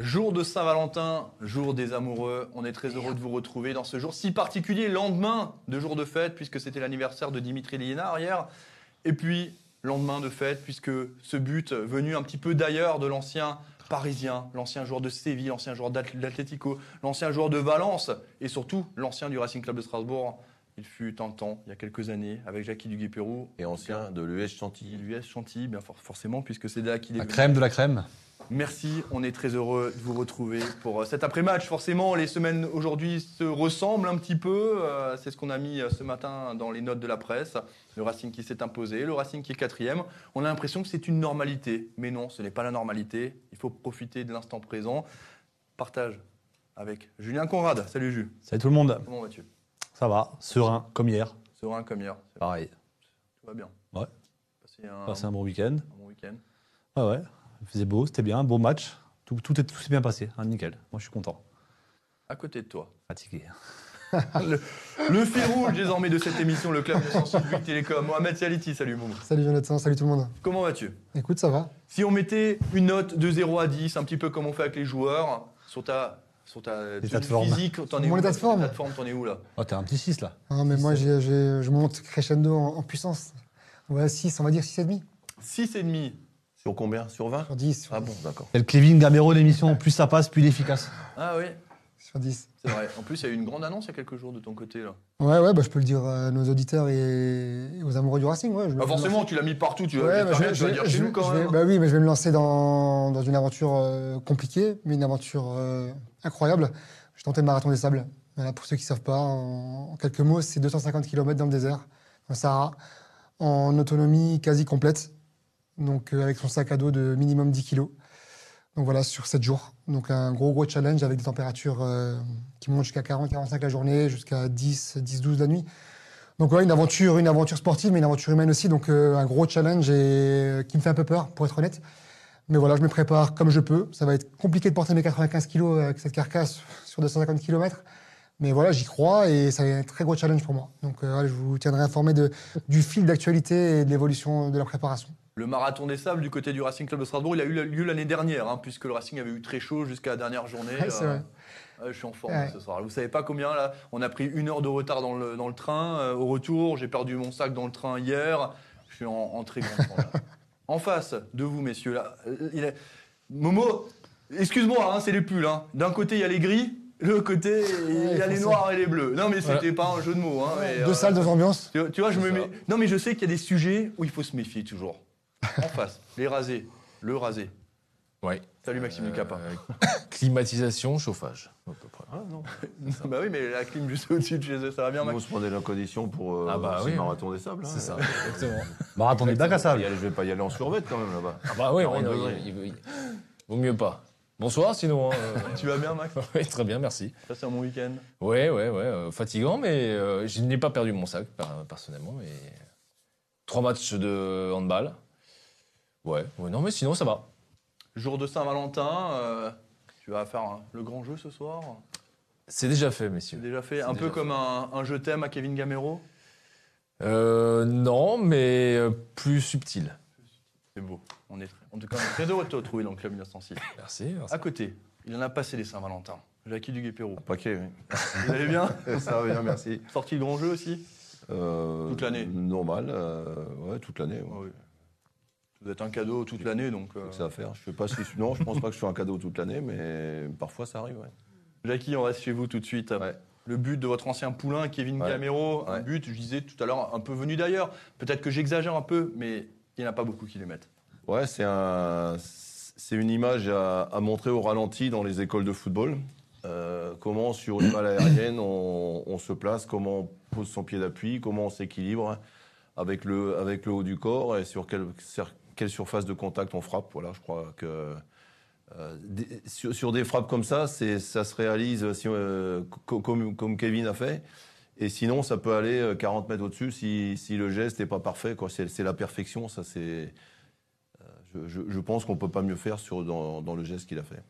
Jour de Saint-Valentin, jour des amoureux. On est très heureux de vous retrouver dans ce jour si particulier, lendemain de jour de fête, puisque c'était l'anniversaire de Dimitri Liénard hier. Et puis, lendemain de fête, puisque ce but venu un petit peu d'ailleurs de l'ancien parisien, l'ancien joueur de Séville, l'ancien joueur d'Atlético, l'ancien joueur de Valence et surtout l'ancien du Racing Club de Strasbourg. Il fut un temps, il y a quelques années, avec Jackie Duguay-Pérou. Et ancien de l'US Chantilly. L'US Chantilly, bien for- forcément, puisque c'est là qu'il est La crème de la crème. Merci, on est très heureux de vous retrouver pour euh, cet après-match. Forcément, les semaines aujourd'hui se ressemblent un petit peu. euh, C'est ce qu'on a mis euh, ce matin dans les notes de la presse. Le Racing qui s'est imposé, le Racing qui est quatrième. On a l'impression que c'est une normalité. Mais non, ce n'est pas la normalité. Il faut profiter de l'instant présent. Partage avec Julien Conrad. Salut Jules, Salut tout le monde. comment vas-tu? Ça va, serein, comme hier. Serein comme hier. Pareil. Tout va bien. Ouais. Un, Passé un bon week-end. un bon week-end. Ah ouais, il faisait beau, c'était bien, beau match. Tout, tout, est- tout s'est bien passé, hein, nickel. Moi je suis content. À côté de toi. Fatigué. le, le fil rouge désormais de cette émission, le club 968 Télécom. Mohamed Saliti, salut Moum. Salut Jonathan, salut tout le monde. Comment vas-tu? Écoute, ça va Si on mettait une note de 0 à 10, un petit peu comme on fait avec les joueurs, sur ta, sur ta physique, t'en es Mon où état là de forme. T'en es où là? Oh, t'es un petit 6 là. Hein, Mais moi, j'ai- j'ai- je monte crescendo en, en puissance. Ouais, 6, on va dire 6,5 6,5. Sur combien? Sur 20 sur 10. Sur Ah 10, bon, d'accord. C'est le Kevin Gamero l'émission, plus ça passe, plus il est efficace. Ah oui, Sur 10. c'est vrai. En plus, il y a eu une grande annonce il y a quelques jours de ton côté là. Ouais, ouais, bah, je peux le dire à nos auditeurs et, et aux amoureux du Racing. Ouais, je Bah me forcément, tu l'as mis partout. Tu, Ouais, bah, j'espère je, bien que tu je- vas dire je- chez nous quand je vais- même. bah oui, mais je vais me lancer dans, dans une aventure euh, compliquée, mais une aventure euh, incroyable. Je tentais le marathon des sables. Voilà, pour ceux qui ne savent pas, en, en quelques mots, c'est 250 km dans le désert, dans le Sahara, en autonomie quasi complète, donc euh, avec son sac à dos de minimum 10 kg. Donc voilà, sur 7 jours. Donc un gros, gros challenge avec des températures euh, qui montent jusqu'à 40-45 la journée, jusqu'à 10, 10-12 la nuit. Donc voilà, une aventure, une aventure sportive, mais une aventure humaine aussi. Donc euh, un gros challenge et qui me fait un peu peur, pour être honnête. Mais voilà, je me prépare comme je peux. Ça va être compliqué de porter mes 95 kilos avec cette carcasse sur 250 km. Mais voilà, j'y crois et ça va être un très gros challenge pour moi. Donc euh, je vous tiendrai informé du fil d'actualité et de l'évolution de la préparation. Le marathon des sables du côté du Racing Club de Strasbourg, il a eu lieu l'année dernière, hein, puisque le Racing avait eu très chaud jusqu'à la dernière journée. Ouais, vrai. ouais, je suis en forme Ouais. ce soir. Vous savez pas combien là On a pris une heure de retard dans le, dans le train. euh, au retour, j'ai perdu mon sac dans le train hier. Je suis en, en très grande forme. En face de vous, messieurs, là, euh, il Momo, excuse-moi, hein, c'est les pulls. hein. D'un côté, il y a les gris. De l'autre côté, il y a les noirs et les bleus. Non, mais c'était pas un jeu de mots. Hein, mais, deux euh, salles, deux ambiances. tu, vois, je me mets. Non, mais je sais qu'il y a des sujets où il faut se méfier toujours. En face, les rasés, le rasé. Ouais. Salut Maxime. Euh, climatisation, chauffage, à peu près. Ah non. bah oui, mais la clim juste au-dessus de chez eux, ça va bien, On Max. se prenait la condition pour euh, Ah bah ce oui, marathon des sables. hein. C'est ça, exactement. Marathon des bacs à Je vais pas sable. y aller- je vais pas y aller en survette quand même là-bas. Ah bah oui, degrés. il- vaut mieux pas. Bonsoir sinon. hein, euh, Tu vas bien, Max oui, très bien, merci. Ça, c'est un bon week-end. Ouais, ouais, ouais, euh, fatigant, mais euh, je n'ai pas perdu mon sac per- personnellement. Et trois matchs de handball. Ouais, ouais, non, mais sinon ça va. Jour de Saint-Valentin, euh, tu vas faire hein, le grand jeu ce soir. C'est déjà fait, C'est messieurs. déjà fait C'est un peu comme un, un je t'aime à Kevin Gamero. Euh, non, mais euh, plus subtil. C'est beau. On est très, en tout cas, on est très heureux de te retrouver dans le club 1906. Merci. merci. À côté, il en a passé les Saint-Valentin. Jackie Duguay-Pérou. Paquet, oui. Vous allez bien Ça va bien, merci. Sorti le grand jeu aussi Euh, Toute l'année. Normal, euh, ouais, toute l'année. ouais. Ah oui. Vous êtes un cadeau toute l'année, donc. euh, C'est à faire. Je sais pas si non, je pense pas que je fais un cadeau toute l'année, mais parfois ça arrive. Ouais. Jackie, on reste chez vous tout de suite. Ouais. Le but de votre ancien poulain, Kevin Ouais. Camero, un Ouais. but, je disais tout à l'heure, un peu venu d'ailleurs. Peut-être que j'exagère un peu, mais il n'y en a pas beaucoup qui les mettent. Ouais, c'est un, c'est une image à, à montrer au ralenti dans les écoles de football. Euh, comment sur une balle aérienne on, on se place, comment on pose son pied d'appui, comment on s'équilibre avec le, avec le haut du corps et sur quelle, sur quelle surface de contact on frappe. Voilà, je crois que euh, sur, des frappes comme ça, ça se réalise euh, co- comme, comme Kevin a fait. Et sinon, ça peut aller euh, 40 mètres au-dessus si, le geste n'est pas parfait. C'est, la perfection, ça c'est. Je, pense qu'on peut pas mieux faire dans le geste qu'il a fait.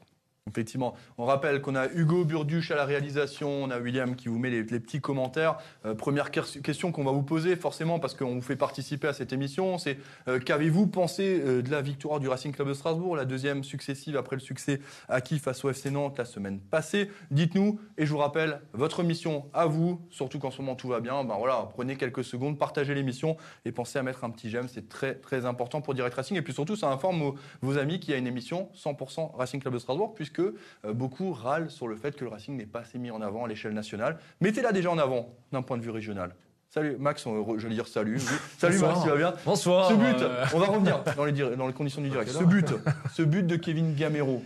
Effectivement. On rappelle qu'on a Hugo Burduche à la réalisation, on a William qui vous met les, petits commentaires. Euh, première que- question qu'on va vous poser, forcément, parce qu'on vous fait participer à cette émission, c'est euh, qu'avez-vous pensé euh, de la victoire du Racing Club de Strasbourg, la deuxième successive après le succès acquis face au FC Nantes la semaine passée? Dites-nous, et je vous rappelle, votre mission à vous, surtout qu'en ce moment tout va bien, ben voilà, prenez quelques secondes, partagez l'émission et pensez à mettre un petit j'aime, c'est très très important pour Direct Racing. Et puis surtout, ça informe vos, vos amis qu'il y a une émission 100% Racing Club de Strasbourg, puisque euh, beaucoup râlent sur le fait que le Racing n'est pas assez mis en avant à l'échelle nationale. Mettez-la déjà en avant d'un point de vue régional. Salut Max, on- re- j'allais dire salut. Salut Bonsoir. Max, tu vas bien Bonsoir. Ce but, euh, on va revenir dans les, dir- dans les conditions du direct. Ce but, ce but de Kevin Gamero.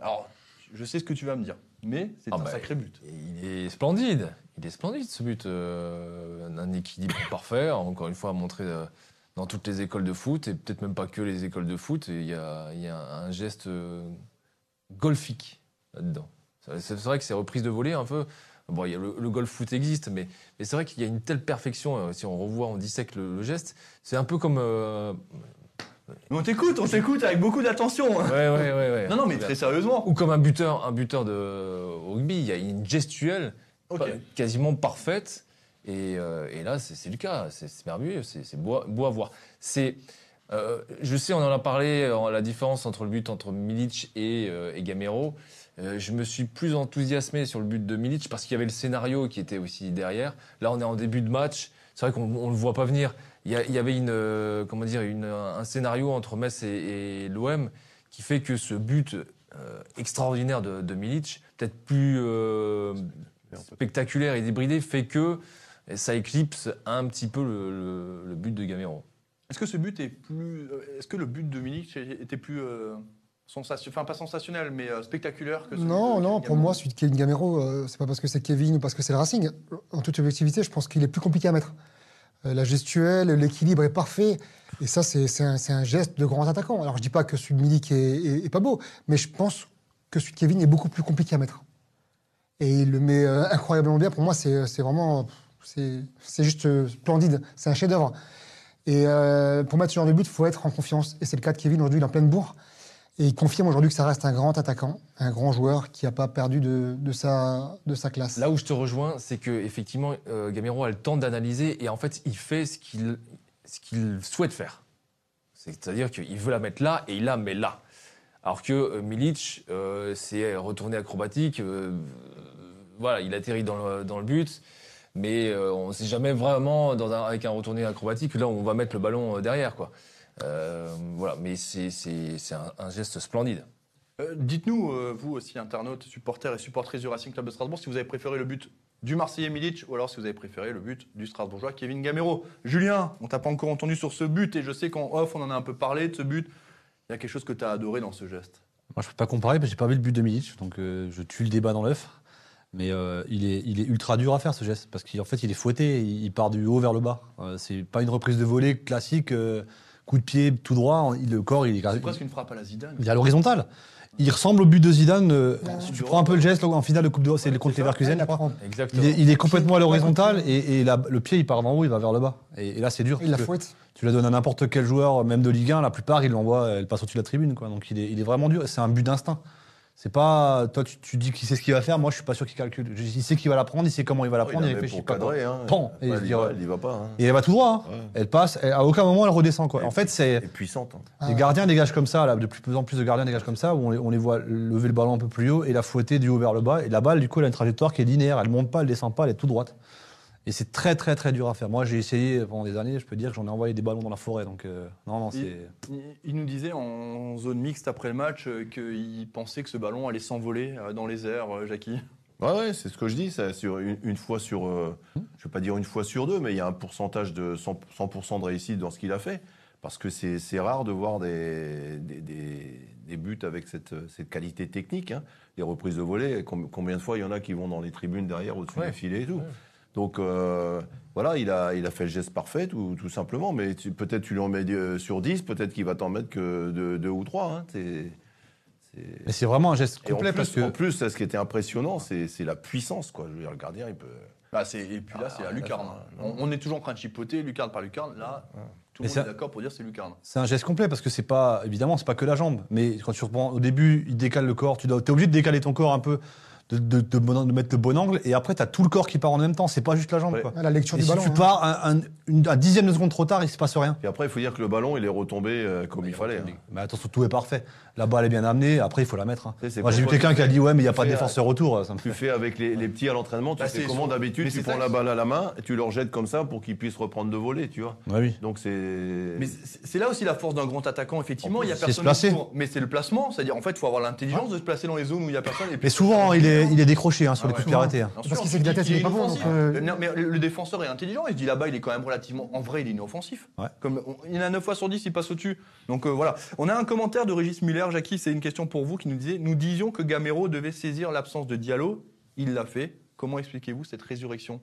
Alors, je sais ce que tu vas me dire, mais c'est Ah un bah, sacré but. Il est splendide. Il est splendide ce but. euh, un équilibre parfait. Encore une fois, à montrer euh, dans toutes les écoles de foot et peut-être même pas que les écoles de foot. Il y a, il y a un geste euh, golfique là-dedans. C'est vrai que c'est reprise de volée un peu. Bon, y a le, le golf foot existe, mais, mais c'est vrai qu'il y a une telle perfection. euh, si on revoit, on dissèque le, le geste. C'est un peu comme. euh, Mais on t'écoute, on t'écoute avec beaucoup d'attention. Ouais, ouais, ouais, ouais. Non, non, mais très sérieusement. Ou comme un buteur, un buteur de rugby. Il y a une gestuelle pas- quasiment parfaite. Et, euh, et là, c'est le cas. C'est merveilleux. C'est beau, à- beau à voir. C'est, euh, je sais, on en a parlé, euh, la différence entre le but entre Milic et, euh, et Gamero. Euh, je me suis plus enthousiasmé sur le but de Milic parce qu'il y avait le scénario qui était aussi derrière. Là, on est en début de match. C'est vrai qu'on ne le voit pas venir. Il y, avait une, comment dire, une, un scénario entre Metz et, et l'OM qui fait que ce but extraordinaire de, de Milic, peut-être plus spectaculaire et débridé, fait que ça éclipse un petit peu le, le- le but de Gamero. Est-ce que ce but est plus. euh, Est-ce que le but de Munich était plus. euh, sensation- Enfin, pas sensationnel, mais euh, spectaculaire que celui Non, de non, Kevin pour Gamero moi, celui de Kevin Gamero, euh, c'est pas parce que c'est Kevin ou parce que c'est le Racing. En toute objectivité, je pense qu'il est plus compliqué à mettre. Euh, la gestuelle, l'équilibre est parfait. Et ça, c'est un, geste de grand attaquant. Alors, je dis pas que celui de Milik est, est- est pas beau, mais je pense que celui de Kevin est beaucoup plus compliqué à mettre. Et il le met euh, incroyablement bien. Pour moi, c'est c'est vraiment. C'est juste euh, splendide. C'est un chef-d'œuvre. Et euh, pour mettre ce genre de but, il faut être en confiance. Et c'est le cas de Kevin aujourd'hui, il est en pleine bourre. Et il confirme aujourd'hui que ça reste un grand attaquant, un grand joueur qui n'a pas perdu de, sa, de sa classe. Là où je te rejoins, c'est que effectivement, euh, Gamero a le temps d'analyser et en fait, il fait ce qu'il souhaite faire. C'est-à-dire qu'il veut la mettre là et il la met là. Alors que Milic, euh, retourné acrobatique. voilà, il atterrit dans le but, mais euh, on ne sait jamais vraiment dans un- avec un retourné acrobatique là où on va mettre le ballon euh, derrière, quoi. Euh, voilà, mais c'est un, un geste splendide. Euh, Dites-nous, euh, vous aussi, internautes, supporters et supportrices du Racing Club de Strasbourg, si vous avez préféré le but du Marseillais Milic ou alors si vous avez préféré le but du Strasbourgeois Kevin Gamero. Julien, on t'a pas encore entendu sur ce but et je sais qu'en off, on en a un peu parlé de ce but. Il y a quelque chose que tu as adoré dans ce geste? Moi, je peux pas comparer parce que j'ai pas vu le but de Milic, donc euh, je tue le débat dans l'œuf. Mais euh, il, est, il est ultra dur à faire ce geste parce qu'en fait, il est fouetté, il, part du haut vers le bas. Euh, c'est pas une reprise de volée classique, euh, coup de pied tout droit. il- le corps, il est, C'est presque une frappe à la Zidane. il est à l'horizontale. Il ressemble au but de Zidane. euh, Ouais. si tu prends un peu le geste en finale de Coupe d'Europe, c'est contre c'est ça. Leverkusen. Exactement. Il est, il est complètement à l'horizontale et, et la- le pied il part d'en haut, il va vers le bas. Et, et là c'est dur. il la fouette. tu la donnes à n'importe quel joueur, même de Ligue 1, la plupart ils l'envoient, elle passe au-dessus de la tribune. Quoi. Donc il est, il est vraiment dur. C'est un but d'instinct. C'est pas toi tu, tu dis qu'il sait ce qu'il va faire. Moi je suis pas sûr qu'il calcule. Je- Il sait qu'il va la prendre, il sait comment il va la prendre, il, réfléchit pas. quoi. cadrer, hein. Pan, et Ouais, je il, y va, il y va pas. hein. Et elle va tout droit. hein. Ouais. Elle passe. à aucun moment elle redescend. Quoi. En fait c'est puissante. hein. Ah. les gardiens dégagent comme ça, là, de plus en plus de gardiens dégagent comme ça, où on les, on les voit lever le ballon un peu plus haut et la fouetter du haut vers le bas. Et la balle, du coup, elle a une trajectoire qui est linéaire. Elle monte pas, elle descend pas, elle est tout droite. Et c'est très, très, très dur à faire. Moi, j'ai essayé pendant des années, je peux dire que j'en ai envoyé des ballons dans la forêt. Donc, euh, non, non, c'est. Il, il nous disait en zone mixte après le match euh, qu'il pensait que ce ballon allait s'envoler euh, dans les airs, euh, Jackie. Ouais, ouais, c'est ce que je dis. Ça, sur une, une fois sur, euh, je vais pas dire une fois sur deux, mais il y a un pourcentage de 100%, 100 de réussite dans ce qu'il a fait. Parce que c'est rare de voir des, des, des- des buts avec cette, cette qualité technique. hein. Les reprises de volée, com- combien de fois il y en a qui vont dans les tribunes derrière, au-dessus Ouais. du filet et tout. Ouais. Donc euh, voilà, il a, il a fait le geste parfait, tout, tout simplement. Mais tu- peut-être tu lui en mets euh, sur 10, peut-être qu'il va t'en mettre que 2 ou 3. c'est- c'est- Mais c'est vraiment un geste et en complet plus, parce que. en plus, ce qui était impressionnant, c'est c'est la puissance. Quoi. Je veux dire, le gardien, il peut. Bah, c'est- et puis là, Ah, c'est à là, Lucarne. on, est toujours en train de chipoter, lucarne par lucarne. Là, tout le monde est d'accord pour dire que c'est lucarne. C'est un geste complet parce que c'est pas, évidemment, c'est pas que la jambe. Mais quand tu reprends, au début, il décale le corps. Tu dois, es obligé de décaler ton corps un peu, de, de, de mettre le bon angle. Et après, tu as tout le corps qui part en même temps. C'est pas juste la jambe, Ouais. quoi. Ah, La lecture Et du si ballon. tu hein. pars un, un- une- un dixième de seconde trop tard, il se passe rien. Et après, il faut dire que le ballon, il est retombé euh, comme il fallait. hein. Mais attention, tout est parfait. La balle est bien amenée. Après, il faut la mettre. hein. Sais, Moi, j'ai vu quelqu'un qui a dit Ouais, mais il n'y a pas de défenseur autour. Ça me Tu fait. fais avec les, les petits à l'entraînement, tu Bah, fais c'est comment d'habitude Tu prends ça la balle à la main et tu leur jettes comme ça pour qu'ils puissent reprendre de voler, tu vois. Ouais, oui. Donc c'est. Mais c'est là aussi la force d'un grand attaquant, effectivement. Il y a se personne. Mais c'est le placement. C'est-à-dire, en fait, il faut avoir l'intelligence de se placer dans les zones où il n'y a personne. Et Mais souvent, il est, il est décroché hein, sur Ah les ouais. coups de arrêtés. hein. Parce qu'il sait que la tête, pas bon, euh, Non, mais le, défenseur est intelligent. Il se dit là-bas, il est quand même relativement. En vrai, il est inoffensif. Comme il y en a 9 fois sur 10, il passe au-dessus. Donc euh, voilà. On a un commentaire de Régis Muller, Jackie, c'est une question pour vous, qui nous disait Nous disions que Gamero devait saisir l'absence de Diallo. Il l'a fait. Comment expliquez-vous cette résurrection?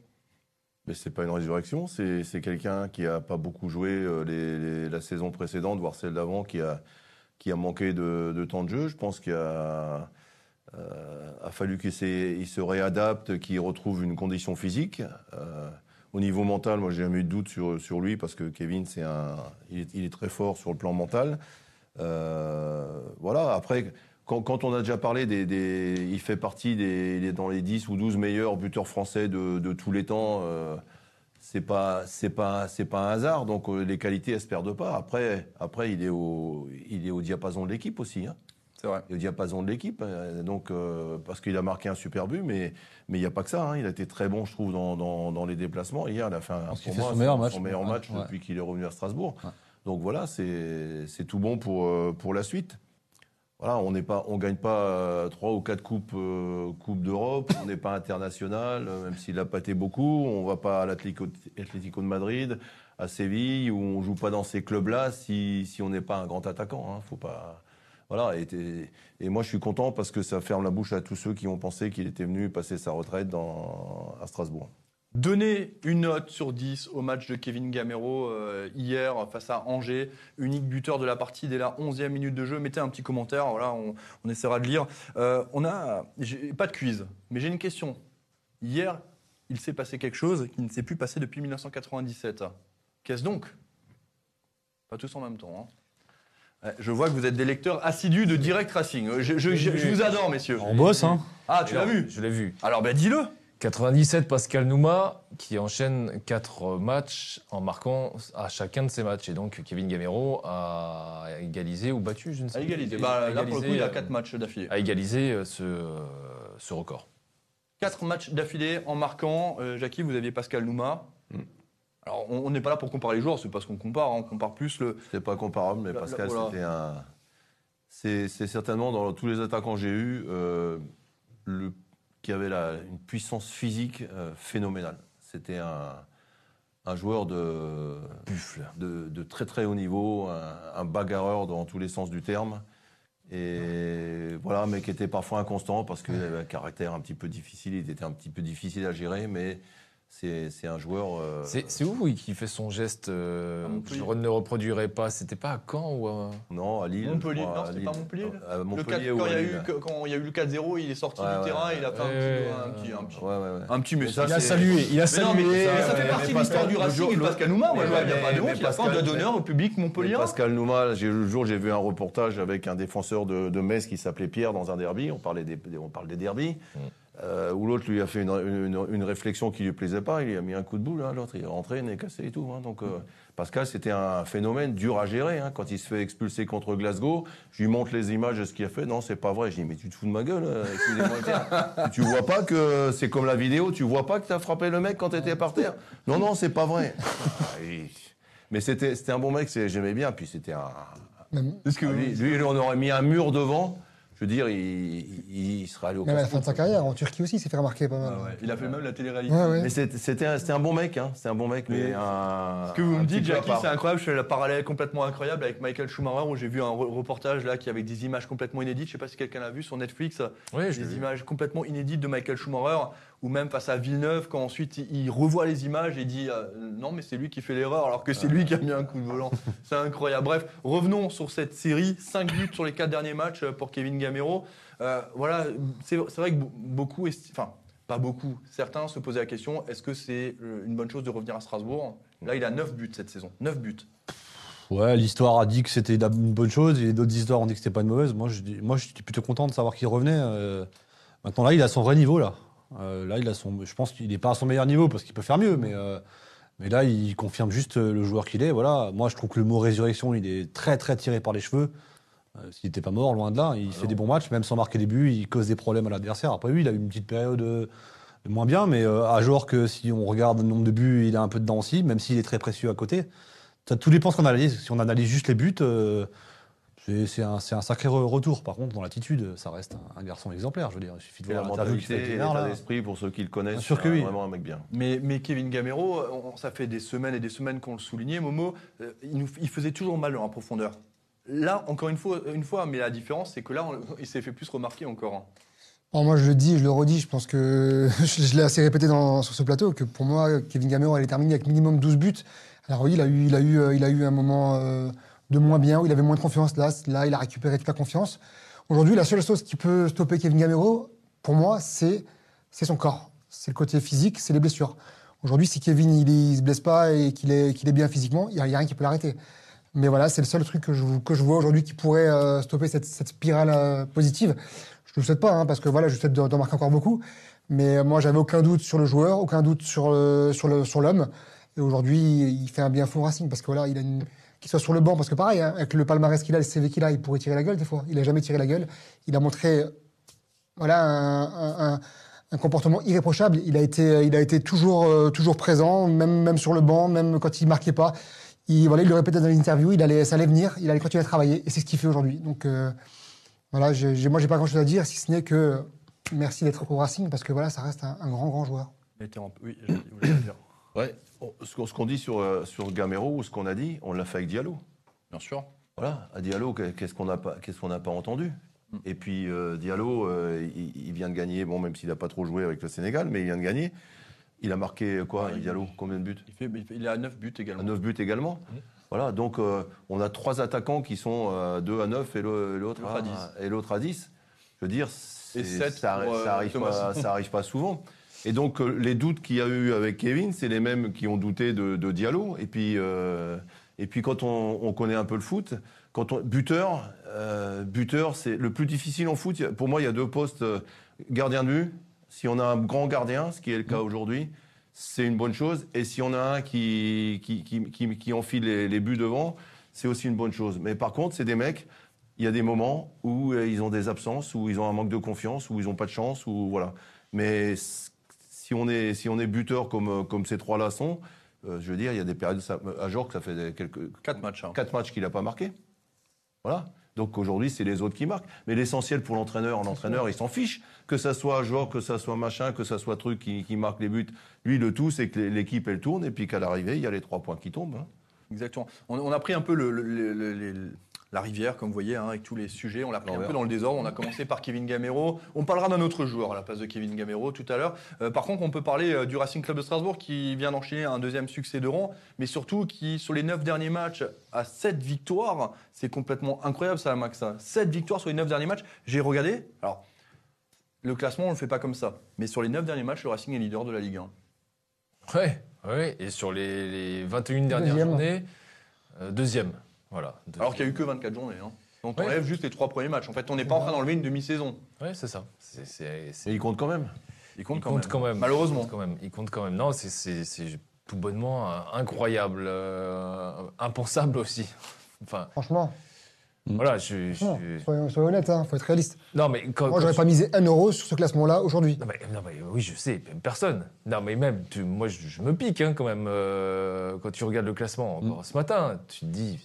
Mais c'est pas une résurrection, c'est quelqu'un qui a pas beaucoup joué euh, la saison précédente, voire celle d'avant, qui a, qui a manqué de, de temps de jeu. Je pense qu'il a, euh, a fallu qu'il se réadapte, qu'il retrouve une condition physique. Euh, au niveau mental, moi j'ai jamais eu de doute sur, sur lui parce que Kevin, un, il est très fort sur le plan mental. Euh, voilà, après, quand, quand on a déjà parlé des, des- il fait partie des, il est dans les 10 ou 12 meilleurs buteurs français de, de tous les temps. Euh, c'est pas, c'est pas, c'est pas un hasard. Donc euh, les qualités, elles se perdent pas. Après, après, il est au, il est au diapason de l'équipe aussi. Hein. C'est vrai. Il est au diapason de l'équipe. Donc euh, parce qu'il a marqué un super but, mais mais il n'y a pas que ça. hein. Il a été très bon, je trouve, dans, dans, dans les déplacements. Hier, il a fait un, pour moi, son meilleur match. son meilleur Ouais, match ouais. depuis qu'il est revenu à Strasbourg. Ouais. Donc voilà, c'est tout bon pour euh, pour la suite. Voilà, on n'est pas, on gagne pas euh, trois ou quatre coupes, euh, coupes d'Europe. On n'est pas international, même s'il a pâté beaucoup. On va pas à l'Atlético Atlético de Madrid, à Séville, où on joue pas dans ces clubs-là si, on n'est pas un grand attaquant. Hein. Faut pas. Voilà. Et, moi, je suis content parce que ça ferme la bouche à tous ceux qui ont pensé qu'il était venu passer sa retraite à Strasbourg. Donnez une note sur 10 au match de Kevin Gamero euh, hier face à Angers, unique buteur de la partie dès la 11e minute de jeu. Mettez un petit commentaire, voilà, on, on essaiera de lire. Euh, on a pas de quiz, mais j'ai une question. Hier, il s'est passé quelque chose qui ne s'est plus passé depuis 1997. Qu'est-ce donc? Pas tous en même temps. hein. Je vois que vous êtes des lecteurs assidus de Direct Racing. Je, je- je- je vous adore, messieurs. On bosse, hein. Ah, tu l'as vu Je l'ai vu. Alors, ben dis-le 97, Pascal Nouma, qui enchaîne 4 matchs en marquant à chacun de ses matchs. Et donc, Kevin Gamero a égalisé ou battu, je ne sais pas. égalité. Bah, là, pour le coup, il a euh, 4 matchs d'affilée. A égalisé euh, ce, ce record. Quatre matchs d'affilée en marquant. Euh, Jackie, vous aviez Pascal Nouma. Mm. Alors, on n'est pas là pour comparer les joueurs, c'est pas ce qu'on compare. hein. On compare plus le. C'est pas comparable, mais Pascal, voilà. c'était un. C'est certainement dans tous les attaquants que j'ai eus, euh, le qui avait la, une puissance physique euh, phénoménale. C'était un, un joueur de, Buffle. de, de très très haut niveau, un, un bagarreur dans tous les sens du terme. Et voilà, mais qui était parfois inconstant parce qu'il avait un caractère un petit peu difficile, il était un petit peu difficile à gérer, mais c'est un joueur. euh, C'est où oui, qui fait son geste euh. Je ne reproduirai pas. C'était pas à Caen ou à... non, à Lille. Montpellier. crois, Non, c'était pas Montpellier, À Le Montpellier 4, ou quand, il y a eu, quand il y a eu le 4-0, il est sorti Ouais, du ouais, terrain, ouais. il a fait un, Ouais, petit, ouais, un, petit, un, petit, Ouais, ouais, ouais. un petit Mais message. ça, Il a salué. Il a Mais non, mais salué. ça fait mais- partie de l'histoire Pascal- du le Racing et de le- Pascal Nouma. Moi, il n'y a pas de honte, il a fait un Pascal- doigt d'honneur au public montpellier. Pascal Nouma, j'ai- le jour j'ai vu un reportage avec un défenseur de, de Metz qui s'appelait Pierre dans un derby. On parlait des, on parle des derbies. Euh, où l'autre lui a fait une, une- une réflexion qui lui plaisait pas. Il lui a mis un coup de boule. hein, l'autre, il est rentré, nez cassé et tout. hein. donc euh, Pascal, c'était un phénomène dur à gérer. hein. Quand il se fait expulser contre Glasgow, je lui montre les images de ce qu'il a fait. Non, c'est pas vrai. Je dis mais tu te fous de ma gueule. euh, excusez-moi tu vois pas que c'est comme la vidéo. Tu vois pas que t'as frappé le mec quand t'étais par terre. Non, non, c'est pas vrai. Ah, il- Mais c'était c'était un bon mec. J'aimais bien. Puis c'était un ah, lui, lui, on aurait mis un mur devant. Je veux dire, il, il- il serait allé au même à la fin de sa carrière, en Turquie aussi, il s'est fait remarquer pas mal. Ah ouais, Il a fait même la télé-réalité. Ouais, ouais. Mais c'était un, bon mec, hein. C'était un bon mec, mais, Mais un. Ce que vous un me dites, Jackie, c'est incroyable. Je fais le parallèle complètement incroyable avec Michael Schumacher où j'ai vu un re- reportage là qui avait des images complètement inédites. Je sais pas si quelqu'un l'a vu sur Netflix. Oui, des images complètement inédites de Michael Schumacher ou même face à Villeneuve quand ensuite il, revoit les images et dit euh, non mais c'est lui qui fait l'erreur alors que c'est lui qui a mis un coup de volant. c'est incroyable. Bref, revenons sur cette série. 5 buts sur les 4 derniers matchs pour Kevin Gamero. Euh, voilà, c'est vrai que be- beaucoup, enfin pas beaucoup, certains se posaient la question est-ce que c'est euh, une bonne chose de revenir à Strasbourg? Là il a 9 buts cette saison. 9 buts. Ouais, l'histoire a dit que c'était une bonne chose et d'autres histoires ont dit que c'était pas une mauvaise. Moi, je, moi, j'étais plutôt content de savoir qu'il revenait. euh. maintenant, là, il a son vrai niveau, là. Euh, là, il a son, je pense qu'il n'est pas à son meilleur niveau parce qu'il peut faire mieux, mais, euh, mais là, il confirme juste euh, le joueur qu'il est. Voilà. Moi, je trouve que le mot résurrection, il est très, très tiré par les cheveux. S'il n'était pas mort, loin de là, il fait des bons matchs, même sans marquer des buts, il cause des problèmes à l'adversaire. Après, oui, il a eu une petite période de moins bien, mais à jour que si on regarde le nombre de buts, il a un peu dedans aussi, même s'il est très précieux à côté. Ça, tout dépend ce qu'on analyse. Si on analyse juste les buts, euh, c'est un, sacré re- retour. Par contre, dans l'attitude, ça reste un, un garçon exemplaire. Je veux dire, il suffit de la voir avec mentalité, l'état d'esprit, pour ceux qui le connaissent, Bien sûr que c'est oui. vraiment un mec bien. Mais, mais Kevin Gamero, on- ça fait des semaines et des semaines qu'on le soulignait, Momo, euh, il, nous- il faisait toujours mal en profondeur. Là, encore une fois, une fois mais la différence, c'est que là, on- il s'est fait plus remarquer encore. hein. Moi, je le dis, je le redis, je pense que je, je l'ai assez répété dans- sur ce plateau, que pour moi, Kevin Gamero, elle est terminée avec minimum 12 buts. Alors oui, il a eu, il a eu, euh, il a eu un moment euh, de moins bien, où il avait moins de confiance. Là, là, il a récupéré toute la confiance. Aujourd'hui, la seule chose qui peut stopper Kevin Gamero, pour moi, c'est son corps. C'est le côté physique, c'est les blessures. Aujourd'hui, si Kevin il, se blesse pas et qu'il est, est bien physiquement, il n'y a, rien qui peut l'arrêter. Mais voilà, c'est le seul truc que je, que je vois aujourd'hui qui pourrait euh, stopper cette, spirale euh, positive. Je ne le souhaite pas, hein, parce que voilà, je souhaite d'en marquer encore beaucoup. Mais euh, moi, j'avais aucun doute sur le joueur, aucun doute sur sur l'homme. Et aujourd'hui, il fait un bien fou Racing, parce que voilà, il a une, qu'il soit sur le banc, parce que pareil, hein, avec le palmarès qu'il a, le CV qu'il a, il pourrait tirer la gueule des fois. Il a jamais tiré la gueule. Il a montré, voilà, un, un- comportement irréprochable. Il a été, il a été toujours, euh, toujours présent, même, même sur le banc, même quand il marquait pas. Il, voilà, il le répétait dans l'interview, il allait, ça allait venir, il allait continuer à travailler, et c'est ce qu'il fait aujourd'hui. Donc, euh, voilà, moi, j'ai pas grand chose à dire, si ce n'est que merci d'être au Racing, parce que voilà, ça reste un, grand, grand joueur. Oui, je- le dire. Ouais. Ce qu'on dit sur, euh, sur Gamero ou ce qu'on a dit, on l'a fait avec Diallo. Bien sûr. Voilà, à Diallo, qu'est- qu'est-ce qu'on n'a pas, qu'est-ce qu'on n'a pas entendu? Et puis euh, Diallo, euh, il, il vient de gagner, bon, même s'il n'a pas trop joué avec le Sénégal, mais il vient de gagner. Il a marqué quoi, Ouais, il- Diallo Combien de buts? Il, fait, il a 9 buts également. 9 buts également. Voilà, donc euh, on a trois attaquants qui sont euh, 2 à 9 et l'autre à à, 10. et l'autre à 10. Je veux dire, ça, pour, arri- euh, ça arrive Thomas. pas, ça arrive pas souvent. Et donc euh, les doutes qu'il y a eu avec Kevin, c'est les mêmes qui ont douté de, de Diallo. Et puis, euh, et puis quand on, on connaît un peu le foot, quand on, buteur, euh, buteur, c'est le plus difficile en foot. Pour moi, il y a deux postes gardien de but. Si on a un grand gardien, ce qui est le cas aujourd'hui, c'est une bonne chose. Et si on a un qui, qui, qui, qui, enfile les, buts devant, c'est aussi une bonne chose. Mais par contre, c'est des mecs, il y a des moments où ils ont des absences, où ils ont un manque de confiance, où ils n'ont pas de chance, ou voilà. Mais si on est, si on est buteur comme, comme ces trois-là sont, euh, je veux dire, il y a des périodes, à Jorg, ça fait quelques, 4 matchs. hein. quatre matchs qu'il n'a pas marqué. Voilà. Donc aujourd'hui, c'est les autres qui marquent. Mais l'essentiel pour l'entraîneur, l'entraîneur, il s'en fiche. Que ça soit joueur, que ça soit machin, que ça soit truc qui, qui marque les buts. Lui, le tout, c'est que l'équipe, elle tourne et puis qu'à l'arrivée, il y a les trois points qui tombent. hein. Exactement. On, on a pris un peu le- le- le- le- le- la rivière, comme vous voyez, hein, avec tous les sujets. On l'a pris un L'envers. peu dans le désordre. On a commencé par Kevin Gamero. On parlera d'un autre joueur à la place de Kevin Gamero tout à l'heure. Euh, par contre, on peut parler euh, du Racing Club de Strasbourg qui vient d'enchaîner un deuxième succès de rang, mais surtout qui, sur les neuf derniers matchs, a 7 victoires. C'est complètement incroyable, ça, Max. 7 victoires sur les neuf derniers matchs. J'ai regardé. Alors, le classement, on ne le fait pas comme ça. Mais sur les neuf derniers matchs, le Racing est leader de la Ligue 1. Ouais, ouais. Et sur les, les 21 dernières Deuxième. journées, euh, deuxième. Voilà. Alors qu'il n'y a eu que 24 journées. Hein. Donc, on Ouais. enlève juste les trois premiers matchs. En fait, on n'est pas en train d'enlever une demi-saison. Ouais, c'est ça. C'est- c'est- c'est- Et il compte quand même. Il compte, Il quand, compte même. quand même. Malheureusement. Il compte quand même. Il compte quand même. Non, c'est tout bonnement euh, incroyable, euh, impensable aussi. Enfin, Franchement, voilà, je. je- non, soyons, soyons honnêtes, il faut être réaliste. Non, mais quand. Moi, j'aurais pas misé un euro sur ce classement-là aujourd'hui. Non mais, non, mais oui, je sais, même personne. Non, mais même, tu- moi, je, je me pique hein, quand même euh, quand tu regardes le classement. Encore ce matin, tu te dis,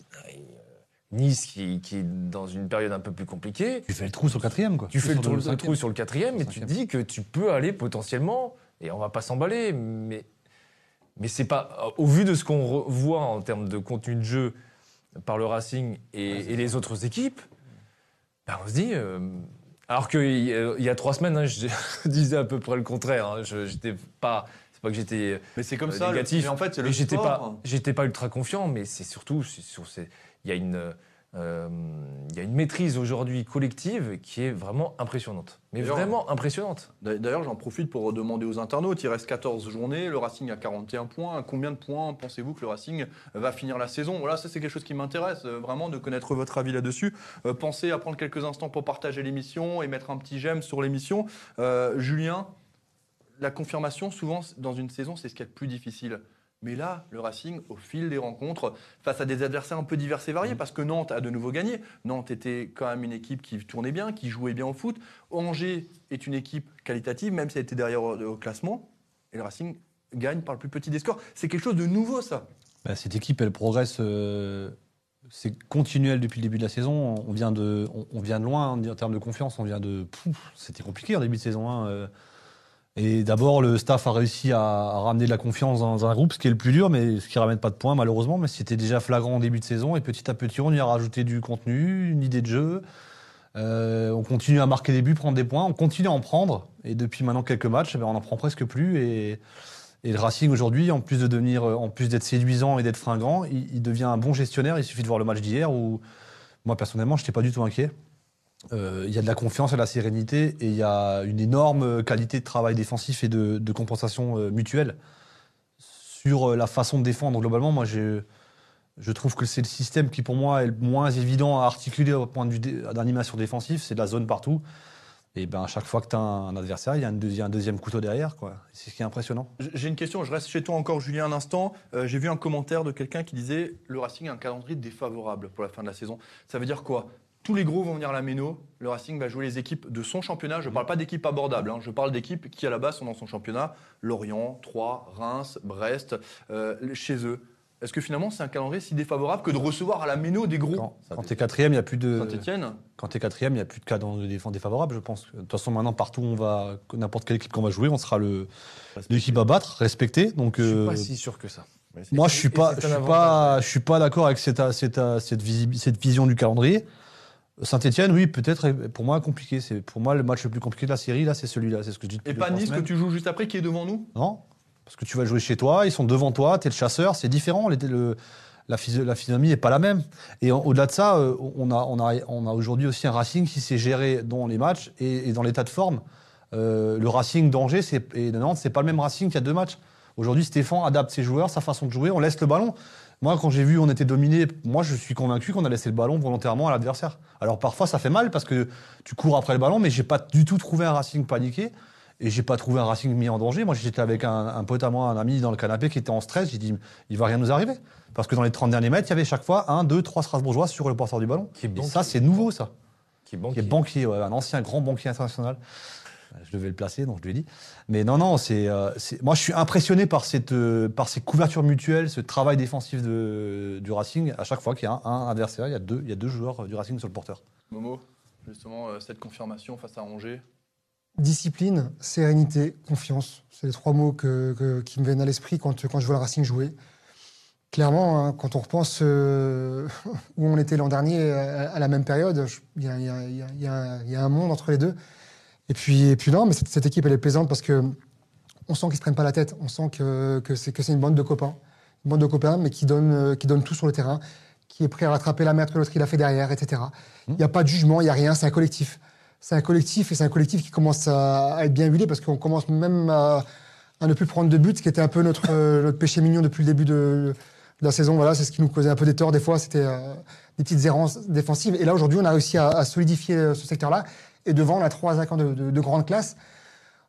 Nice qui, qui est dans une période un peu plus compliquée, Tu fais le trou sur le quatrième, quoi. tu fais le, trou, le cinquième. trou sur le quatrième et tu te dis que tu peux aller potentiellement, et on va pas s'emballer, mais, mais c'est pas. Au vu de ce qu'on voit en termes de contenu de jeu par le Racing et, et les autres équipes, ben, on se dit. euh, alors qu'il y, y a trois semaines, hein, je disais à peu près le contraire. hein, je j'étais pas. C'est pas que j'étais Mais c'est comme euh, ça. le- négatif. Mais en fait, c'est le j'étais pas, pas ultra confiant, mais c'est surtout il y a une euh, il y a une maîtrise aujourd'hui collective qui est vraiment impressionnante. Mais vraiment impressionnante. D'a- D'ailleurs, j'en profite pour demander aux internautes. Il reste 14 journées, le Racing a 41 points. Combien de points pensez-vous que le Racing va finir la saison? Voilà, ça c'est quelque chose qui m'intéresse euh, vraiment de connaître votre avis là-dessus. Euh, pensez à prendre quelques instants pour partager l'émission et mettre un petit j'aime sur l'émission. Euh, Julien, la confirmation, souvent dans une saison, c'est ce qu'il y a de plus difficile. Mais là, le Racing, au fil des rencontres, face à des adversaires un peu divers et variés, parce que Nantes a de nouveau gagné. Nantes était quand même une équipe qui tournait bien, qui jouait bien au foot. Angers est une équipe qualitative, même si elle était derrière au, classement. Et le Racing gagne par le plus petit des scores. C'est quelque chose de nouveau, ça. Bah, cette équipe, elle progresse. euh, c'est continuel depuis le début de la saison. On vient de, on, on vient de loin hein, en termes de confiance. On vient de. C'était compliqué en début de saison. hein, euh. Et d'abord, le staff a réussi à, ramener de la confiance dans un groupe, ce qui est le plus dur, mais ce qui ramène pas de points malheureusement. Mais c'était déjà flagrant en début de saison. Et petit à petit, on y a rajouté du contenu, une idée de jeu. Euh, on continue à marquer des buts, prendre des points. On continue à en prendre. Et depuis maintenant quelques matchs, eh ben, on en prend presque plus. Et, le Racing aujourd'hui, en plus de devenir, en plus d'être séduisant et d'être fringant, il devient un bon gestionnaire. Il suffit de voir le match d'hier où moi personnellement, je n'étais pas du tout inquiet. Euh, il y a de la confiance, a de la sérénité et il y a une énorme qualité de travail défensif et de, compensation euh, mutuelle sur euh, la façon de défendre globalement. Moi, je trouve que c'est le système qui, pour moi, est le moins évident à articuler au point de vue d'animation défensive. C'est de la zone partout. Et ben, à chaque fois que tu as un adversaire, il y a un, deuxi- un deuxième couteau derrière. C'est ce qui est impressionnant. J'ai une question, je reste chez toi encore, Julien, un instant. J'ai vu un commentaire de quelqu'un qui disait le Racing a un calendrier défavorable pour la fin de la saison. Ça veut dire quoi? Tous les gros vont venir à la Méno. Le Racing va jouer les équipes de son championnat. Je ne parle pas d'équipes abordables. hein. Je parle d'équipes qui, à la base, sont dans son championnat. Lorient, Troyes, Reims, Brest, euh, chez eux. Est-ce que finalement, c'est un calendrier si défavorable que de recevoir à la Méno des gros Quand, quand tu es quatrième, il n'y a plus de. Saint-Etienne Quand tu es quatrième, il n'y a plus de cas de défense défavorable, je pense. De toute façon, maintenant, partout où on va, n'importe quelle équipe qu'on va jouer, on sera le- l'équipe à battre, respectée. Donc, Je suis euh, pas si sûr que ça. Moi, je suis Et pas, c'est je un suis pas, je suis pas d'accord avec cette, cette, cette, visi- cette vision du calendrier. Saint-Etienne, oui, peut-être, pour moi, compliqué. C'est pour moi le match le plus compliqué de la série. Là, c'est celui-là. C'est ce que je dis. Et pas Nice que tu joues juste après qui est devant nous? Non, parce que tu vas jouer chez toi, ils sont devant toi, tu es le chasseur, c'est différent. le- la, physio- la physionomie n'est pas la même. Et au-delà de ça, euh, on a, on a, on a aujourd'hui aussi un Racing qui s'est géré dans les matchs et, et dans l'état de forme. Euh, le Racing d'Angers et de Nantes, c'est pas le même Racing qu'il y a deux matchs. Aujourd'hui, Stéphane adapte ses joueurs, sa façon de jouer, on laisse le ballon. Moi, quand j'ai vu on était dominé, moi, je suis convaincu qu'on a laissé le ballon volontairement à l'adversaire. Alors parfois, ça fait mal parce que tu cours après le ballon, mais j'ai pas du tout trouvé un Racing paniqué. Et j'ai pas trouvé un Racing mis en danger. Moi, j'étais avec un, un pote à moi, un ami dans le canapé qui était en stress. J'ai dit, il va rien nous arriver. Parce que dans les 30 derniers mètres, il y avait chaque fois un, deux, trois Strasbourgeois sur le porteur du ballon. Qui est Et ça, c'est nouveau, ça. Qui est Qui banquier. est banquier, ouais, un ancien grand banquier international. Je devais le placer, donc je lui ai dit. Mais non, non, c'est, euh, moi, je suis impressionné par, cette, euh, par ces couvertures mutuelles, ce travail défensif de, du Racing. À chaque fois qu'il y a un, un adversaire, il y, a deux, il y a deux joueurs du Racing sur le porteur. Momo, justement, euh, cette confirmation face à Angers. Discipline, sérénité, confiance. C'est les trois mots que- que- qui me viennent à l'esprit quand, quand je vois le Racing jouer. Clairement, hein, quand on repense euh, où on était l'an dernier à, à la même période, y, y y il y a un monde entre les deux. Et puis, et puis non, mais cette, cette équipe, elle est plaisante parce que on sent qu'ils se prennent pas la tête. On sent que, que c'est que c'est une bande de copains, une bande de copains, mais qui donnent, euh, qui donnent tout sur le terrain, qui est prêt à rattraper la merde que l'autre il a fait derrière, etc. Il n'y a pas de jugement, il n'y a rien, c'est un collectif. C'est un collectif et c'est un collectif qui commence à, à être bien huilé parce qu'on commence même à, à ne plus prendre de buts, ce qui était un peu notre, euh, notre péché mignon depuis le début de, de la saison. Voilà, c'est ce qui nous causait un peu des torts des fois, c'était euh, des petites errances défensives. Et là aujourd'hui, on a réussi à, à solidifier ce secteur-là. Et devant, on a trois attaquants de, de, de grande classe.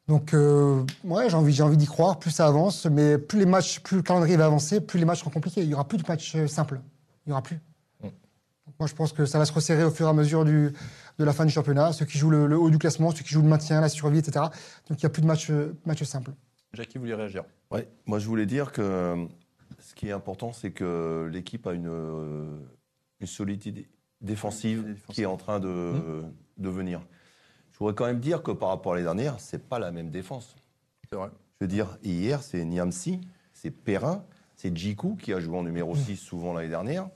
Donc, euh, ouais, j'ai envie, j'ai envie d'y croire. Plus ça avance, mais plus les matchs, plus le calendrier va avancer, plus les matchs seront compliqués. Il y aura plus de matchs euh, simples. Il y aura plus. Mm. Donc, moi, je pense que ça va se resserrer au fur et à mesure du, de la fin du championnat. Ceux qui jouent le, le haut du classement, ceux qui jouent le maintien, la survie, etc. Donc, il n'y a plus de matchs, euh, matchs simples. Jackie voulait réagir? Ouais, moi je voulais dire que ce qui est important, c'est que l'équipe a une, euh, une solidité défensive Défensive. qui est en train de, Mmh. de venir. Je voudrais quand même dire que par rapport à l'année dernière, c'est pas la même défense. C'est vrai. Je veux dire, hier, c'est Niamsi, c'est Perrin, c'est Djikou qui a joué en numéro 6 souvent l'année dernière.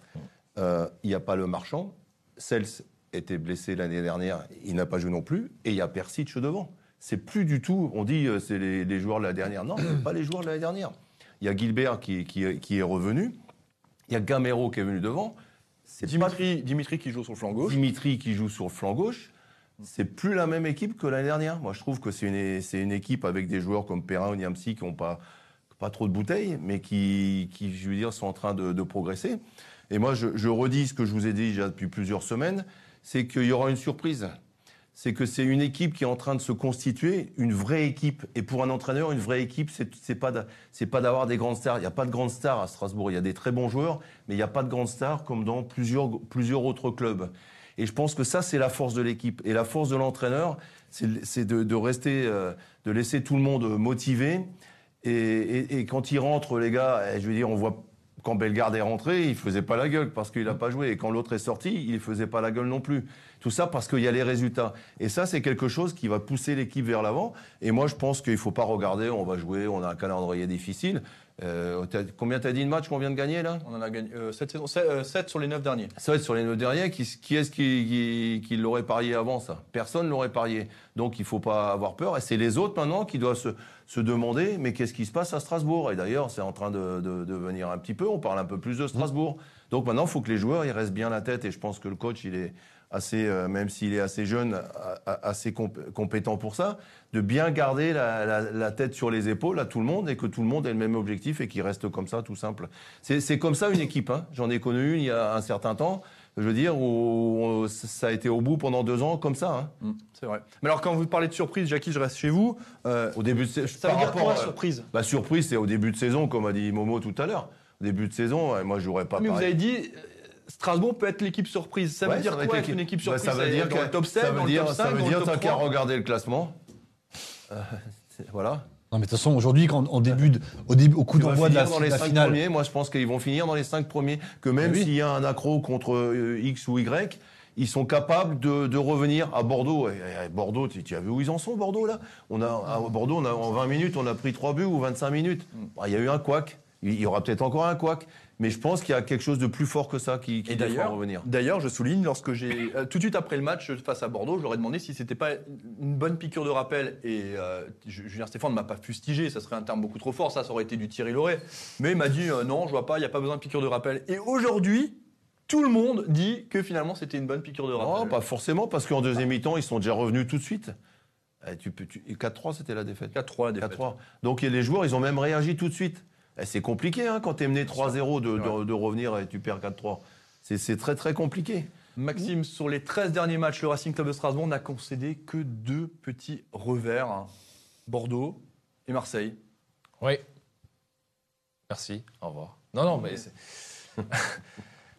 Euh, Il n'y a pas le marchand. Sels était blessé l'année dernière, il n'a pas joué non plus. Et il y a Persic devant. C'est plus du tout, on dit euh, c'est les, les joueurs de la dernière. Non, c'est pas les joueurs de l'année dernière. Il y a Gilbert qui, qui- qui est revenu. Il y a Gamero qui est venu devant. c'est pas Dimitri, Dimitri qui joue sur le flanc gauche. Dimitri qui joue sur le flanc gauche. C'est plus la même équipe que l'année dernière. Moi, je trouve que c'est une, équipe avec des joueurs comme Perrin ou Niamsi qui n'ont pas, pas trop de bouteilles, mais qui, je veux dire, sont en train de, progresser. Et moi, je, redis ce que je vous ai dit déjà depuis plusieurs semaines, c'est qu'il y aura une surprise. C'est que c'est une équipe qui est en train de se constituer, une vraie équipe. Et pour un entraîneur, une vraie équipe, c'est c'est pas pas d'avoir des grandes stars. Il n'y a pas de grandes stars à Strasbourg. Il y a des très bons joueurs, mais il n'y a pas de grandes stars comme dans plusieurs, plusieurs autres clubs. Et je pense que ça, c'est la force de l'équipe. Et la force de l'entraîneur, c'est de, rester, euh, de laisser tout le monde motivé. Et, quand il rentre, les gars, eh, je veux dire, on voit quand Bellegarde est rentré, il faisait pas la gueule parce qu'il n'a pas joué. Et quand l'autre est sorti, il faisait pas la gueule non plus. Tout ça parce qu'il y a les résultats. Et ça, c'est quelque chose qui va pousser l'équipe vers l'avant. Et moi, je pense qu'il faut pas regarder. On va jouer. On a un calendrier difficile. Euh, t'as- combien t'as dit de matchs qu'on vient de gagner là? On en a gagné 7, sur les 9 derniers. ça va être sur les neuf derniers. Qui, qui est-ce qui, qui, qui l'aurait parié avant ça? Personne l'aurait parié. Donc il faut pas avoir peur. Et c'est les autres maintenant qui doivent se, se demander mais qu'est-ce qui se passe à Strasbourg? Et d'ailleurs, c'est en train de, de, de venir un petit peu. On parle un peu plus de Strasbourg. Donc maintenant, il faut que les joueurs ils restent bien la tête. Et je pense que le coach, il est assez, euh, même s'il est assez jeune, assez comp- compétent pour ça, de bien garder la, la, la tête sur les épaules à tout le monde et que tout le monde ait le même objectif et qu'il reste comme ça, tout simple. C'est comme ça une équipe. Hein. J'en ai connu une il y a un certain temps, je veux dire, où, où ça a été au bout pendant deux ans comme ça. Hein. Mm, c'est vrai. Mais alors, quand vous parlez de surprise, Jackie, je reste chez vous. Euh, Au début de ça veut dire rapport quoi, surprise? Bah, surprise, c'est au début de saison, comme a dit Momo tout à l'heure. Au début de saison, moi, j'aurais pas Mais vous avez dit, Strasbourg peut être l'équipe surprise. Ça veut Ouais, dire ça quoi être une équipe Bah, surprise ça veut dire dans que- le top 7, ça dans veut le dire, top 5, ça veut dans dire le t'as top qu'à 3 regarder le classement. Euh, voilà. Non, mais de toute façon, aujourd'hui, quand on début, de- au, début, au coup d'envoi de la, finir dans les la cinq finale, premiers. Moi, je pense qu'ils vont finir dans les cinq premiers. Que même Oui. s'il y a un accro contre euh, X ou Y, ils sont capables de, de revenir à Bordeaux. Et, et Bordeaux, tu, tu as vu où ils en sont, Bordeaux, là? On a, À Bordeaux, on a, en 20 minutes, on a pris 3 buts ou 25 minutes. Bah, Il y a eu un couac. Il y aura peut-être encore un couac. Mais je pense qu'il y a quelque chose de plus fort que ça qui, qui Et d'ailleurs, revenir. d'ailleurs, je souligne, lorsque j'ai euh, tout de suite après le match face à Bordeaux, je leur ai demandé si c'était pas une bonne piqûre de rappel. Et euh, Julien Stéphane ne m'a pas fustigé, ça serait un terme beaucoup trop fort, ça, ça aurait été du Thierry Loret. Mais il m'a dit euh, non, je vois pas, il n'y a pas besoin de piqûre de rappel. Et aujourd'hui, tout le monde dit que finalement c'était une bonne piqûre de rappel. Non, pas forcément, parce qu'en deuxième mi-temps, ils sont déjà revenus tout de suite. Eh, tu peux, tu- et 4-3, c'était la défaite. 4-3 la défaite. 4-3. Donc les joueurs, ils ont même réagi tout de suite. Eh, c'est compliqué hein, quand tu es mené 3-0 de, de- de revenir et tu perds 4-3. C'est- C'est très très compliqué. Maxime, sur les 13 derniers matchs, le Racing Club de Strasbourg n'a concédé que deux petits revers. hein. Bordeaux et Marseille. Oui. Merci. Au revoir. Non, non, mais c'est.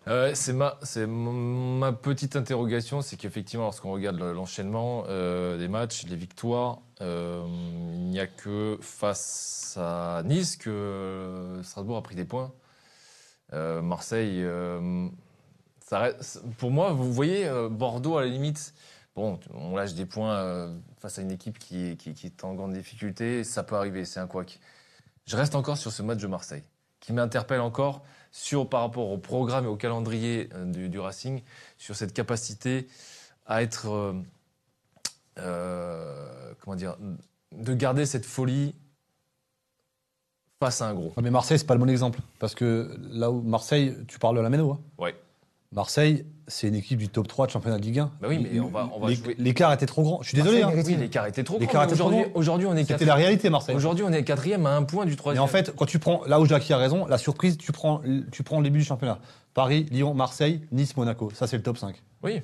Euh, c'est ma, petite interrogation, c'est qu'effectivement, lorsqu'on regarde le- l'enchaînement euh, des matchs, les victoires, euh, il n'y a que face à Nice que Strasbourg a pris des points. Marseille, pour moi, vous voyez, Bordeaux à la limite, bon, on lâche des points face à une équipe qui, qui- qui est en grande difficulté, ça peut arriver, c'est un couac. Je reste encore sur ce match de Marseille, qui m'interpelle encore sur, par rapport au programme et au calendrier euh, du, du Racing, sur cette capacité à être, euh, euh, comment dire, de garder cette folie face à un gros. Ouais, mais Marseille, c'est pas le bon exemple. Parce que là où Marseille, tu parles de la Méno. Hein. Ouais. Marseille, c'est une équipe du top 3 de championnat de Ligue 1. Bah oui, mais on va- on L'écart était trop grand. Je suis désolé. Hein. Oui, l'écart était trop grand. Aujourd'hui, aujourd'hui, on est C'était quatrième. la réalité, Marseille. Aujourd'hui, on est quatrième à un point du Et troisième. en fait, quand tu prends, là où Jackie a raison, la surprise, tu prends, tu prends le début du championnat. Paris, Lyon, Marseille, Nice, Monaco. Ça, c'est le top 5. oui.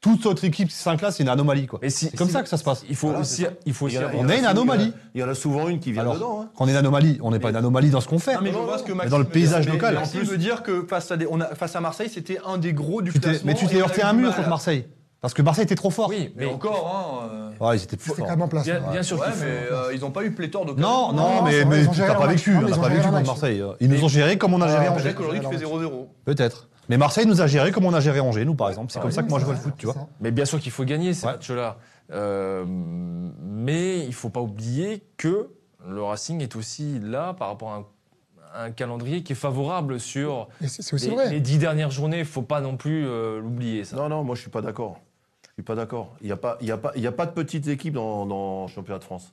Toute autre équipe, ces 5 là, c'est une anomalie. quoi. Mais si- C'est comme si- ça que ça se passe. Il faut Voilà, aussi, il faut aussi Il y en a- On il y en a est une anomalie. Il y en a souvent une qui vient Alors, dedans. hein. Quand on est une anomalie, on n'est pas une anomalie dans ce qu'on fait. Non, mais je non, vois non, ce que mais Maxime dans le paysage dire. local. Mais Maxime veut dire que face à, des, on a, face à Marseille, c'était un des gros du classement. mais tu t'es heurté eu un mur contre Marseille. Parce que Marseille était trop fort. Oui, Mais mais encore, hein. euh, Ouais, ils étaient C'était forts. quand même en place. bien, ouais. bien sûr Ouais, mais euh, ils n'ont pas eu pléthore de Non, non, non, mais, mais géré leur pas vécu. Non, On mais n'a pas géré vécu contre. Marseille. Ils nous ont géré comme on a géré Ouais, Angers. Angers qu'aujourd'hui tu fais 0-0. Peut-être. Mais Marseille nous a géré comme on a géré Angers, nous, par exemple. C'est comme ça que moi je vois le foot, tu vois. Mais bien sûr qu'il faut gagner ces Ouais. matchs-là. Euh, mais il faut pas oublier que le Racing est aussi là par rapport à un, un calendrier qui est favorable sur Et c'est c'est aussi les, vrai. les dix dernières journées. Il faut pas non plus euh, l'oublier. Ça. Non, non, moi je suis pas d'accord. Je suis pas d'accord. Il n'y a, pas- il y a, pas- il y a pas de petites équipes dans, dans le championnat de France.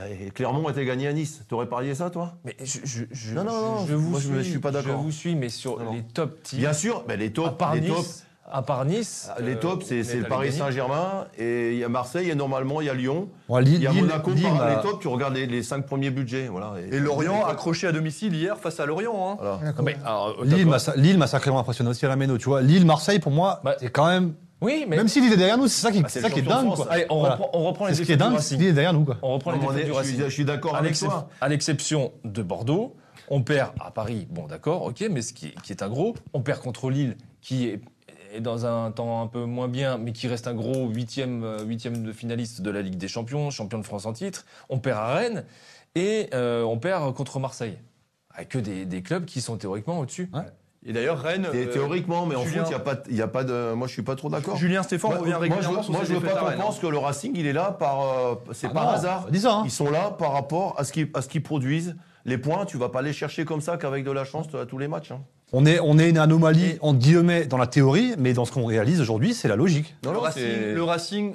Et Clermont était gagné à Nice. T'aurais parié ça, toi? Mais je, je, je, Non, non, je- non, je vous moi, je suis, pas d'accord. Je vous suis, mais sur Non, non. les top teams. Bien sûr, mais les à tops, part les Nice, à part Nice, les euh, tops, c'est le Paris. Saint-Germain et il y a Marseille et normalement il y a Lyon. Bon, Lille, Il y a Lille- Monaco. Lille par- m'a- les tops, tu regardes les, les cinq premiers budgets, voilà. Et Lorient accroché à domicile hier face à Lorient. hein. Voilà. Non, mais, alors, euh, Lille m'a sa- Lille m'a sacrément impressionné aussi à la Méno, tu vois. Lille, Marseille, pour moi, Bah, c'est quand même. Oui, mais Même s'il est derrière nous, c'est ça qui, Bah, c'est c'est ça le qui est de dingue, France. quoi. allez, on, Voilà. reprend, on reprend les C'est ce qui est du dingue, c'est Racing. qu'il est derrière nous, quoi. On reprend du je suis- Racing. je suis d'accord À avec l'excep- toi. à l'exception de Bordeaux, on perd à Paris, bon d'accord, ok, mais ce qui, qui est un gros, on perd contre Lille, qui est, est dans un temps un peu moins bien, mais qui reste un gros huitième, euh, huitième de finaliste de la Ligue des Champions, champion de France en titre. On perd à Rennes et euh, on perd contre Marseille. Avec que des, des clubs qui sont théoriquement au-dessus. Et d'ailleurs, Rennes. Thé- euh, Théoriquement, mais en Julien- foot, il n'y a, pas- il y a pas de. Moi, je suis pas trop d'accord. Julien Stéphane Moi, revient moi, je, régulièrement sur moi, ses je veux défaites pas à qu'on Rennes, hein. pense que le Racing, il est là par. euh, c'est Ah par non, hasard. dis ça, hein. Ils sont là par rapport à ce qu'ils à ce qu'ils produisent. Les points, tu vas pas les chercher comme ça qu'avec de la chance à tous les matchs. hein. On est, on est une anomalie, en guillemets, dans la théorie, mais dans ce qu'on réalise aujourd'hui, c'est la logique. Non, le, non, Racing, c'est- le Racing,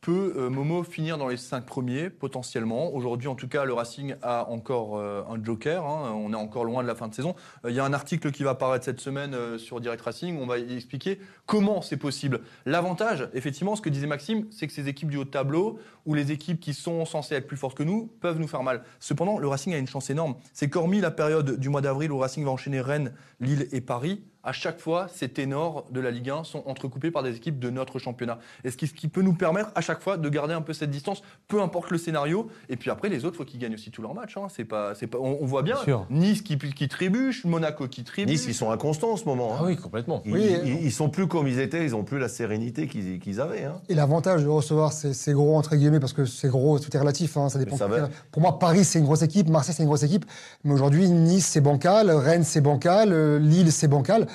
peut, euh, Momo, finir dans les cinq premiers, potentiellement. Aujourd'hui, en tout cas, le Racing a encore euh, un joker. hein. On est encore loin de la fin de saison. Euh, Il y a un article qui va paraître cette semaine euh, sur Direct Racing. On va y expliquer comment c'est possible. L'avantage, effectivement, ce que disait Maxime, c'est que ces équipes du haut tableau, ou les équipes qui sont censées être plus fortes que nous, peuvent nous faire mal. Cependant, le Racing a une chance énorme. C'est qu'hormis la période du mois d'avril où Racing va enchaîner Rennes, Lille et Paris, à chaque fois, ces ténors de la Ligue 1 sont entrecoupés par des équipes de notre championnat. Et ce qui, ce qui peut nous permettre à chaque fois de garder un peu cette distance, peu importe le scénario. Et puis après, les autres, faut qu'ils gagnent aussi tous leurs matchs. hein. C'est pas, c'est pas, on, on voit bien. Bien sûr. Nice qui, qui trébuche, Monaco qui trébuche. Nice, ils sont inconstants en ce moment. hein. Ah oui, complètement. Ils, Oui, ils- ils sont plus comme ils étaient, ils ont plus la sérénité qu'ils qu'ils avaient. hein. Et l'avantage de recevoir ces, ces gros, entre guillemets, parce que c'est gros, tout est relatif, hein, ça dépend. Ça va. Pour moi, Paris, c'est une grosse équipe, Marseille, c'est une grosse équipe. Mais aujourd'hui, Nice, c'est bancal, Rennes, c'est bancal, euh, Lille, c'est bancal.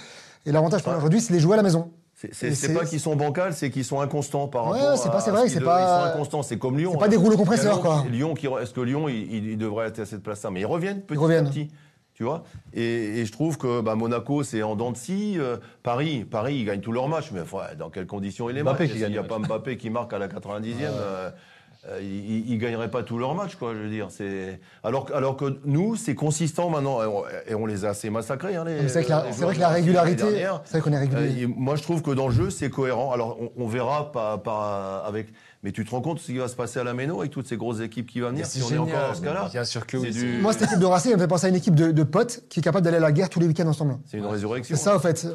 Et l'avantage aujourd'hui, c'est les jouer à la maison. C'est- pas qu'ils sont bancals, c'est qu'ils sont inconstants par Ouais, rapport c'est à pas- c'est vrai c'est pas- Ils sont inconstants, c'est comme Lyon. C'est pas des rouleaux Lyon compresseurs, quoi. Lyon, qui, est-ce que Lyon, il, il- il devrait être à cette place-là? Mais ils reviennent petit reviennent. à petit. Tu vois? Et, et je trouve que bah, Monaco, c'est en dents de scie. euh, Paris, Paris, ils gagnent tous leurs matchs. Mais dans quelles conditions ils les Mbappé gagne n'y a pas Mbappé qui marque à la 90e, euh, euh, ils ne gagneraient pas tous leurs matchs. Quoi, je veux dire. C'est- Alors, que- alors que nous, c'est consistant maintenant. Et on, et on les a assez massacrés. Hein, C'est vrai que la, vrai que régularité, c'est vrai qu'on est Euh, régulier. et moi, je trouve que dans le jeu, c'est cohérent. Alors, on, on verra pas, pas avec. Mais tu te rends compte ce qui va se passer à la Méno avec toutes ces grosses équipes qui vont venir si on est encore dans ce cas-là Bien sûr que oui. Du- Moi, cette équipe de Racing, elle me fait penser à une équipe de, de potes qui est capable d'aller à la guerre tous les week-ends ensemble. C'est une résurrection. C'est ça, en fait.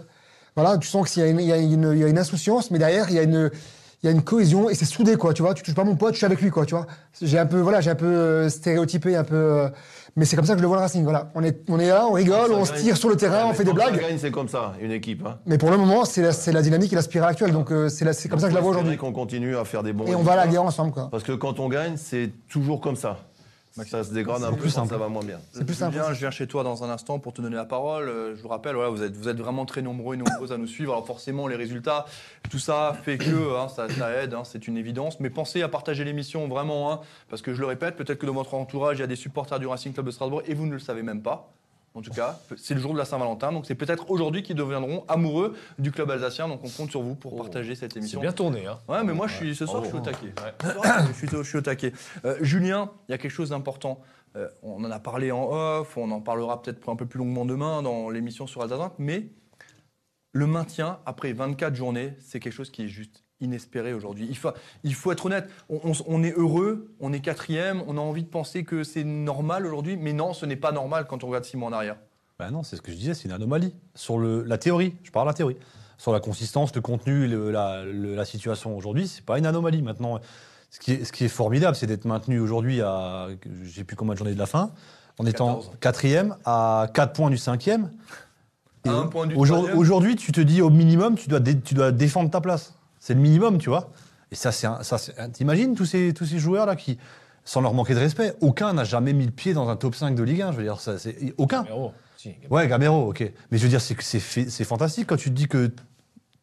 Voilà, tu sens qu'il y a une insouciance, mais derrière, il y a une, il y a une cohésion et c'est soudé, quoi. Tu vois, tu touches pas mon pote, je suis avec lui, quoi. Tu vois, j'ai un peu, voilà, j'ai un peu euh, stéréotypé, un peu. euh, mais c'est comme ça que je le vois le Racing. Voilà, on est, on est là, on rigole, on se tire sur le terrain, Ouais, on fait des blagues. gagne, c'est comme ça, une équipe. Hein. Mais pour le moment, c'est la, c'est la dynamique et la spirale actuelle. Donc euh, c'est c'est comme ça que je la vois aujourd'hui. qu'on continue à faire des bons Et on va à la guerre ensemble, quoi. Parce que quand on gagne, c'est toujours comme ça. Ça se dégrade un peu ça va moins bien. C'est plus simple. Je viens chez toi dans un instant pour te donner la parole. Euh, Je vous rappelle, voilà, vous, êtes, vous êtes vraiment très nombreux et nombreuses à nous suivre. Alors forcément, les résultats, tout ça fait que hein, ça, ça aide, hein, c'est une évidence. Mais pensez à partager l'émission vraiment, hein, parce que je le répète, peut-être que dans votre entourage, il y a des supporters du Racing Club de Strasbourg et vous ne le savez même pas. En tout cas, c'est le jour de la Saint-Valentin, donc c'est peut-être aujourd'hui qu'ils deviendront amoureux du club alsacien. Donc on compte sur vous pour partager cette C'est émission. bien tourné. Hein. Ouais, mais moi, je suis, ce soir, je suis au taquet. Ce soir, je, suis, au- je suis au taquet. Euh, Julien, il y a quelque chose d'important. Euh, on en a parlé en off, on en parlera peut-être un peu plus longuement demain dans l'émission sur Alsace, mais le maintien après 24 journées, c'est quelque chose qui est juste inespéré aujourd'hui. Il faut, il faut être honnête, on, on- on est heureux, on est quatrième, on a envie de penser que c'est normal aujourd'hui, mais non, ce n'est pas normal quand on regarde six mois en arrière. Ben non, c'est ce que je disais, c'est une anomalie. Sur le, la théorie, je parle de la théorie. Sur la consistance, le contenu, le- la, le- la situation aujourd'hui, c'est pas une anomalie. Maintenant, ce qui est, ce qui est formidable, c'est d'être maintenu aujourd'hui à, je sais plus combien de journées de la fin, en étant 14. quatrième, à 4 points du cinquième. Aujourd-. Aujourd'hui, tu te dis au minimum, tu dois, dé- tu dois défendre ta place. C'est le minimum, tu vois. Et ça, c'est un- ça, t'imagines tous ces, tous ces joueurs-là qui, sans leur manquer de respect, aucun n'a jamais mis le pied dans un top 5 de Ligue 1. Je veux dire, ça, c'est, aucun. Gamero, si, Ouais, Gamero, ok. Mais je veux dire, c'est c'est c'est fantastique quand tu te dis que